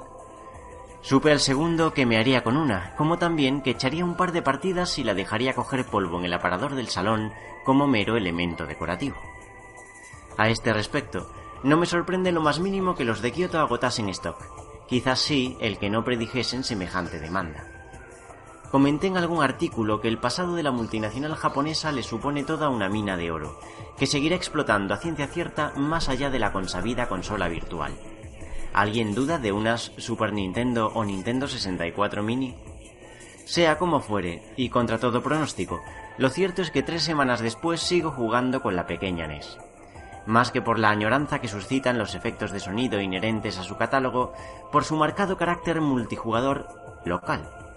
Supe al segundo que me haría con una, como también que echaría un par de partidas y la dejaría coger polvo en el aparador del salón como mero elemento decorativo. A este respecto, no me sorprende lo más mínimo que los de Kyoto agotasen stock, quizás sí el que no predijesen semejante demanda. Comenté en algún artículo que el pasado de la multinacional japonesa le supone toda una mina de oro, que seguirá explotando a ciencia cierta más allá de la consabida consola virtual. ¿Alguien duda de unas Super Nintendo o Nintendo 64 Mini? Sea como fuere, y contra todo pronóstico, lo cierto es que tres semanas después sigo jugando con la pequeña NES. Más que por la añoranza que suscitan los efectos de sonido inherentes a su catálogo, por su marcado carácter multijugador local.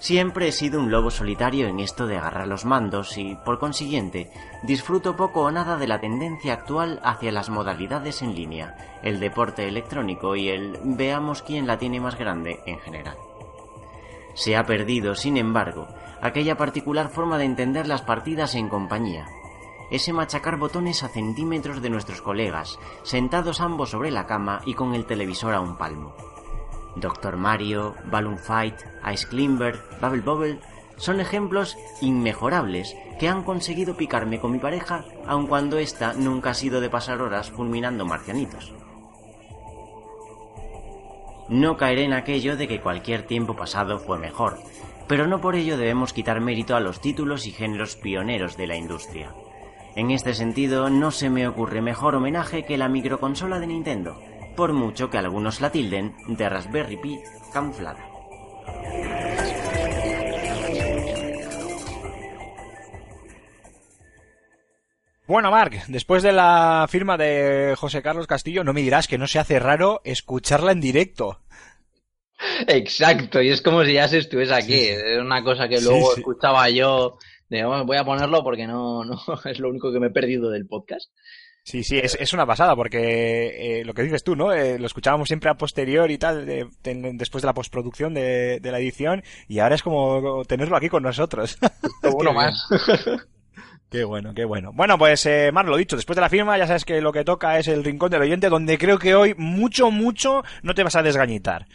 Siempre he sido un lobo solitario en esto de agarrar los mandos y, por consiguiente, disfruto poco o nada de la tendencia actual hacia las modalidades en línea, el deporte electrónico y el veamos quién la tiene más grande en general. Se ha perdido, sin embargo, aquella particular forma de entender las partidas en compañía. Ese machacar botones a centímetros de nuestros colegas, sentados ambos sobre la cama y con el televisor a un palmo. Doctor Mario, Balloon Fight, Ice Climber, Bubble Bobble son ejemplos inmejorables que han conseguido picarme con mi pareja, aun cuando ésta nunca ha sido de pasar horas fulminando marcianitos. No caeré en aquello de que cualquier tiempo pasado fue mejor, pero no por ello debemos quitar mérito a los títulos y géneros pioneros de la industria. En este sentido, no se me ocurre mejor homenaje que la microconsola de Nintendo, por mucho que algunos la tilden de Raspberry Pi camuflada. Bueno, Mark, después de la firma de José Carlos Castillo, no me dirás que no se hace raro escucharla en directo. Exacto, y es como si ya se estuviese aquí. Es una cosa que luego sí. escuchaba yo. De, "Oh, voy a ponerlo porque no, no es lo único que me he perdido del podcast. Sí, sí, es, es una pasada porque eh, lo que dices tú, ¿no? Eh, lo escuchábamos siempre a posterior y tal, de- después de la postproducción de, de la edición, y ahora es como tenerlo aquí con nosotros. Uno más. Qué bueno, qué bueno. Bueno, pues, eh, Mar, lo dicho, después de la firma ya sabes que lo que toca es el rincón del oyente, donde creo que hoy mucho, mucho no te vas a desgañitar.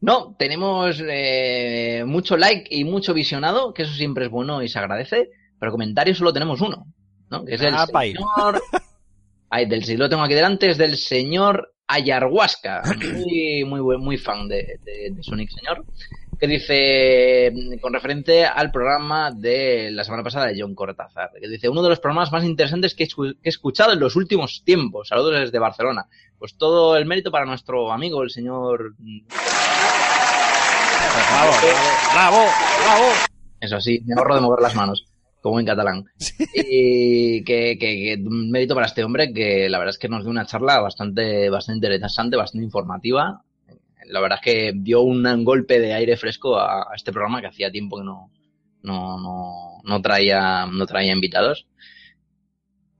No, tenemos eh, mucho like y mucho visionado, que eso siempre es bueno y se agradece, pero comentarios solo tenemos uno, ¿no? Que es el Ah, señor... Ay, del, si lo tengo aquí delante, es del señor Ayahuasca, muy, muy, muy fan de, de, de Sonic Señor, que dice, con referente al programa de la semana pasada de John Cortázar, que dice, uno de los programas más interesantes que he, escuchado en los últimos tiempos, saludos desde Barcelona. Pues todo el mérito para nuestro amigo, el señor Bravo, bravo, bravo. Eso sí, me ahorro de mover las manos, como en catalán. Y que, que, que un mérito para este hombre que la verdad es que nos dio una charla bastante, bastante interesante, bastante informativa. La verdad es que dio un golpe de aire fresco a, a este programa que hacía tiempo que no, no, no, no traía, no traía invitados.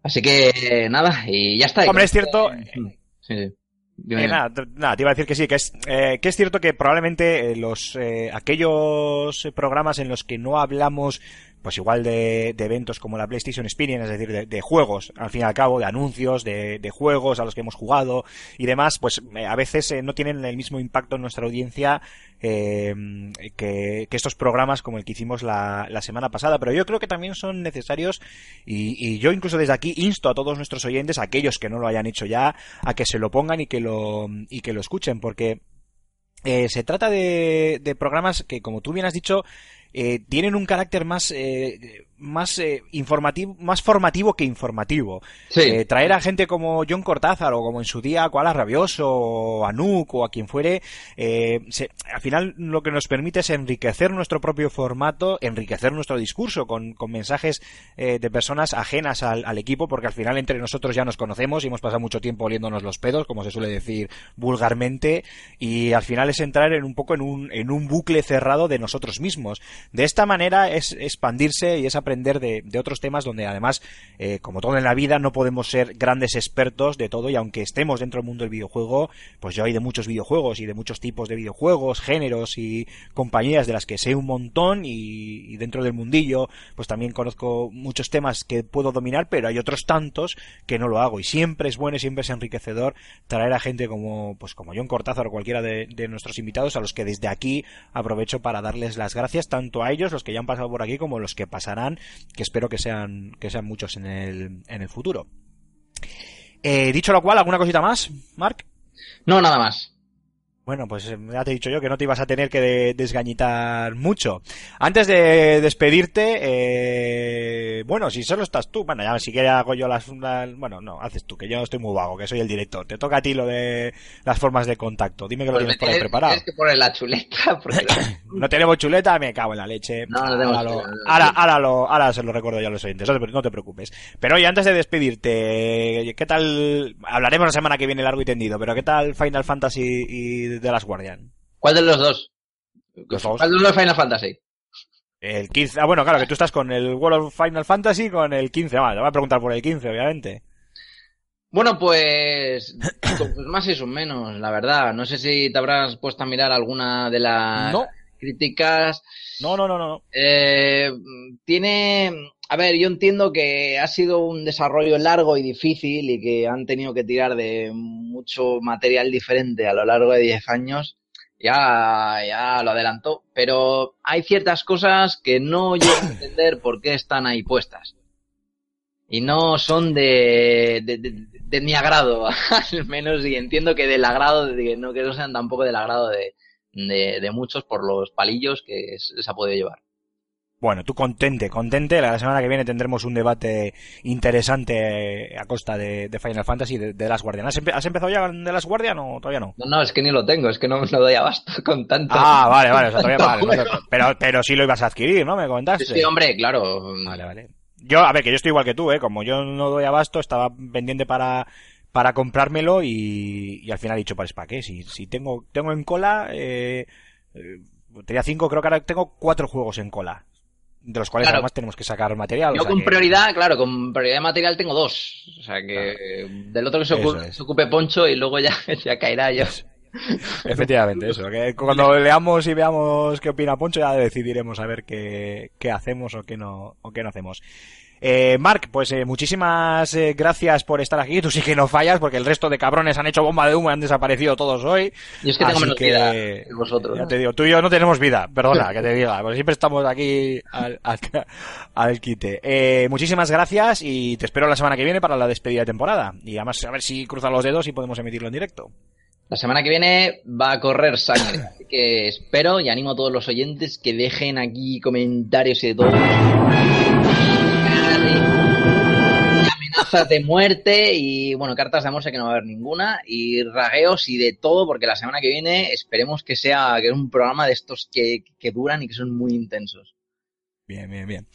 Así que nada, y ya está. Hombre, es cierto, Sí. Eh, nada, te iba a decir que sí, que es, eh, que es cierto que probablemente eh, los eh, aquellos programas en los que no hablamos pues igual de, de eventos como la PlayStation Experience, es decir, de, de juegos, al fin y al cabo, de anuncios, de, de juegos a los que hemos jugado y demás, pues eh, a veces eh, no tienen el mismo impacto en nuestra audiencia eh, que, que estos programas como el que hicimos la, la semana pasada, pero yo creo que también son necesarios y, y yo incluso desde aquí insto a todos nuestros oyentes, aquellos que no lo hayan hecho ya, a que se lo pongan y que lo, y que lo escuchen, porque eh, se trata de, de programas que, como tú bien has dicho, eh, tienen un carácter más, eh, más eh, informativo, más formativo que informativo. Sí. Eh, traer a gente como John Cortázar o como en su día Koala Rabioso o Anuk o a quien fuere, eh, se- al final lo que nos permite es enriquecer nuestro propio formato, enriquecer nuestro discurso con, con mensajes eh, de personas ajenas al, al equipo, porque al final entre nosotros ya nos conocemos y hemos pasado mucho tiempo oliéndonos los pedos, como se suele decir vulgarmente, y al final es entrar en un poco en un, en un bucle cerrado de nosotros mismos. De esta manera es expandirse y es aprender de, otros temas donde además, eh, como todo en la vida, no podemos ser grandes expertos de todo y aunque estemos dentro del mundo del videojuego, pues yo hay de muchos videojuegos y de muchos tipos de videojuegos, géneros y compañías de las que sé un montón y, dentro del mundillo, pues también conozco muchos temas que puedo dominar, pero hay otros tantos que no lo hago. Y siempre es bueno y siempre es enriquecedor traer a gente como, pues como John Cortázar o cualquiera de, nuestros invitados a los que desde aquí aprovecho para darles las gracias a ellos, los que ya han pasado por aquí, como los que pasarán, que espero que sean, que sean muchos en el, en el futuro. Eh, dicho lo cual, ¿alguna cosita más, Mark? No, nada más. Bueno, pues eh, ya te he dicho yo que no te ibas a tener que de- desgañitar mucho. Antes de despedirte, eh, bueno, si solo estás tú, bueno, ya si quieres hago yo las, las- bueno, no, haces tú, que yo estoy muy vago, que soy el director. Te toca a ti lo de las formas de contacto. Dime que lo Pues tienes por ahí preparado. tienes que poner la chuleta. Porque... No tenemos chuleta, me cago en la leche. No, no tenemos ahora, lo- chuleta, no, ahora, ahora lo- ahora se lo recuerdo ya a los oyentes, no te, no te preocupes. Pero oye, antes de despedirte, ¿qué tal? Hablaremos la semana que viene largo y tendido, pero ¿qué tal Final Fantasy y The Last Guardian? ¿Cuál de los dos? Los dos. ¿Cuál de los dos Final Fantasy? El 15, ah bueno, claro, que tú estás con el World of Final Fantasy con el 15, vale, te voy a preguntar por el 15, obviamente. Bueno, pues, pues más es o menos, la verdad. No sé si te habrás puesto a mirar alguna de las No. críticas. No, no, no, no. Eh, tiene, a ver, yo entiendo que ha sido un desarrollo largo y difícil y que han tenido que tirar de mucho material diferente a lo largo de 10 años. Ya, ya lo adelantó, pero hay ciertas cosas que no llego a entender por qué están ahí puestas. Y no son de, de, de- de mi agrado, al menos, y entiendo que del agrado, de, no que no sean tampoco del agrado de, de, de muchos por los palillos que se ha podido llevar. Bueno, tú contente, contente. La semana que viene tendremos un debate interesante a costa de, de Final Fantasy de, de Last Guardian. ¿Has, empe- has empezado ya The Last Guardian o todavía no? No, no, es que ni lo tengo, es que no me lo doy abasto con tanto. Ah, vale, vale, o sea, todavía vale. no pero, pero sí lo ibas a adquirir, ¿no? Me comentaste. Sí, hombre, claro. Vale, vale. Yo, a ver, que yo estoy igual que tú, ¿eh? Como yo no doy abasto, estaba pendiente para, para comprármelo y, y al final he dicho, pues, ¿para qué? Si, si tengo, tengo en cola, eh, eh, tenía cinco, creo que ahora tengo cuatro juegos en cola. De los cuales Claro. además tenemos que sacar material. o Yo sea con que- prioridad, claro, con prioridad de material tengo dos. O sea que del otro que se ocupe Poncho y luego ya, ya caerá yo. Efectivamente, eso. Que cuando leamos y veamos qué opina Poncho, ya decidiremos a ver qué, qué hacemos o qué no, o qué no hacemos. Eh, Mark, pues eh, muchísimas eh, gracias por estar aquí. Tú sí que no fallas porque el resto de cabrones han hecho bomba de humo y han desaparecido todos hoy. Y es que tengo menos que, vida que vosotros. Ya ¿no? te digo, tú y yo no tenemos vida, perdona que te diga, porque siempre estamos aquí al, al, al quite. Eh, muchísimas gracias y te espero la semana que viene para la despedida de temporada. Y además a ver si cruzan los dedos y podemos emitirlo en directo. La semana que viene va a correr sangre. Así que espero y animo a todos los oyentes que dejen aquí comentarios y de todo. Y amenazas de muerte y bueno, cartas de amor sé que no va a haber ninguna y ragueos y de todo porque la semana que viene esperemos que sea que es un programa de estos que, que duran y que son muy intensos. Bien, bien, bien.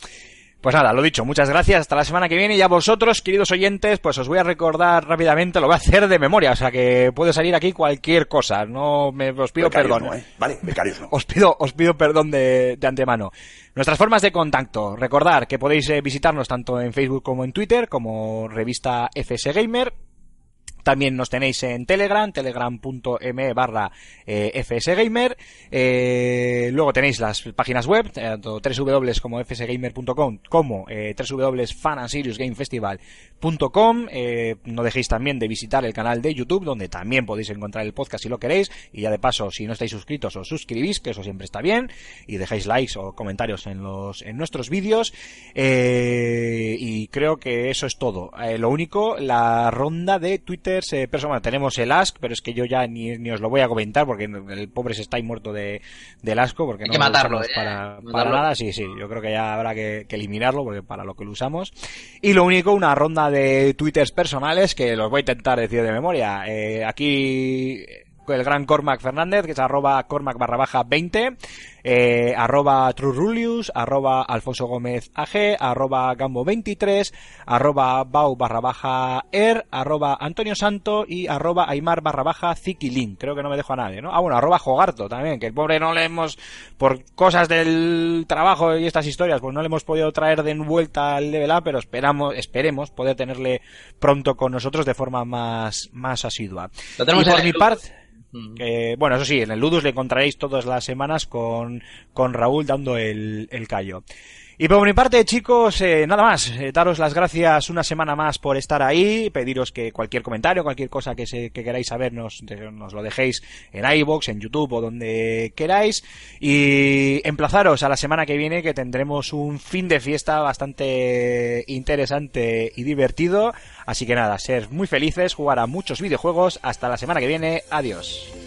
Pues nada, lo dicho, muchas gracias, hasta la semana que viene y a vosotros, queridos oyentes, pues os voy a recordar rápidamente, lo voy a hacer de memoria, o sea que puede salir aquí cualquier cosa, no me os pido Becarios perdón. no, ¿eh? Vale, becarios no. Os pido, os pido perdón de, de antemano. Nuestras formas de contacto. Recordar que podéis eh, visitarnos tanto en Facebook como en Twitter, como revista FS Gamer. También nos tenéis en Telegram, telegram.me barra eh, fsgamer. Eh, luego tenéis las páginas web, tanto www como fsgamer.com como eh, www.fanandseriusgamefestival.com. Eh, no dejéis también de visitar el canal de YouTube, donde también podéis encontrar el podcast si lo queréis. Y ya de paso, si no estáis suscritos, os suscribís, que eso siempre está bien. Y dejáis likes o comentarios en los en nuestros vídeos. Eh, y creo que eso es todo. Eh, lo único, la ronda de twitters eh, personal. Tenemos el Ask, pero es que yo ya ni, ni os lo voy a comentar porque el pobre se está ahí muerto de, del asco. Porque Hay no que lo matarlo, eh. para, Matarlo. para nada. Sí, sí, yo creo que ya habrá que, que eliminarlo porque para lo que lo usamos. Y lo único, una ronda de twitters personales que los voy a intentar decir de memoria. Eh, aquí el gran Cormac Fernández, que es arroba Cormac barra baja 20, eh, arroba Trurulius, arroba Alfonso Gómez AG, arroba Gambo 23, arroba Bau barra baja Er, arroba Antonio Santo y arroba Aymar barra baja Zikilin. Creo que no me dejo a nadie, ¿no? Ah, bueno, arroba Jogarto también, que el pobre no le hemos, por cosas del trabajo y estas historias, pues no le hemos podido traer de vuelta al level up, pero esperamos, esperemos poder tenerle pronto con nosotros de forma más, más asidua. Lo tenemos y por mi parte, Bueno, eso sí, en el Ludus le encontraréis todas las semanas con, con Raúl dando el, el callo. Y por mi parte, chicos, eh, nada más. Eh, daros las gracias una semana más por estar ahí. Pediros que cualquier comentario, cualquier cosa que, se, que queráis saber, nos, nos lo dejéis en iVoox, en YouTube o donde queráis. Y emplazaros a la semana que viene que tendremos un fin de fiesta bastante interesante y divertido. Así que nada, ser muy felices, jugar a muchos videojuegos. Hasta la semana que viene. Adiós.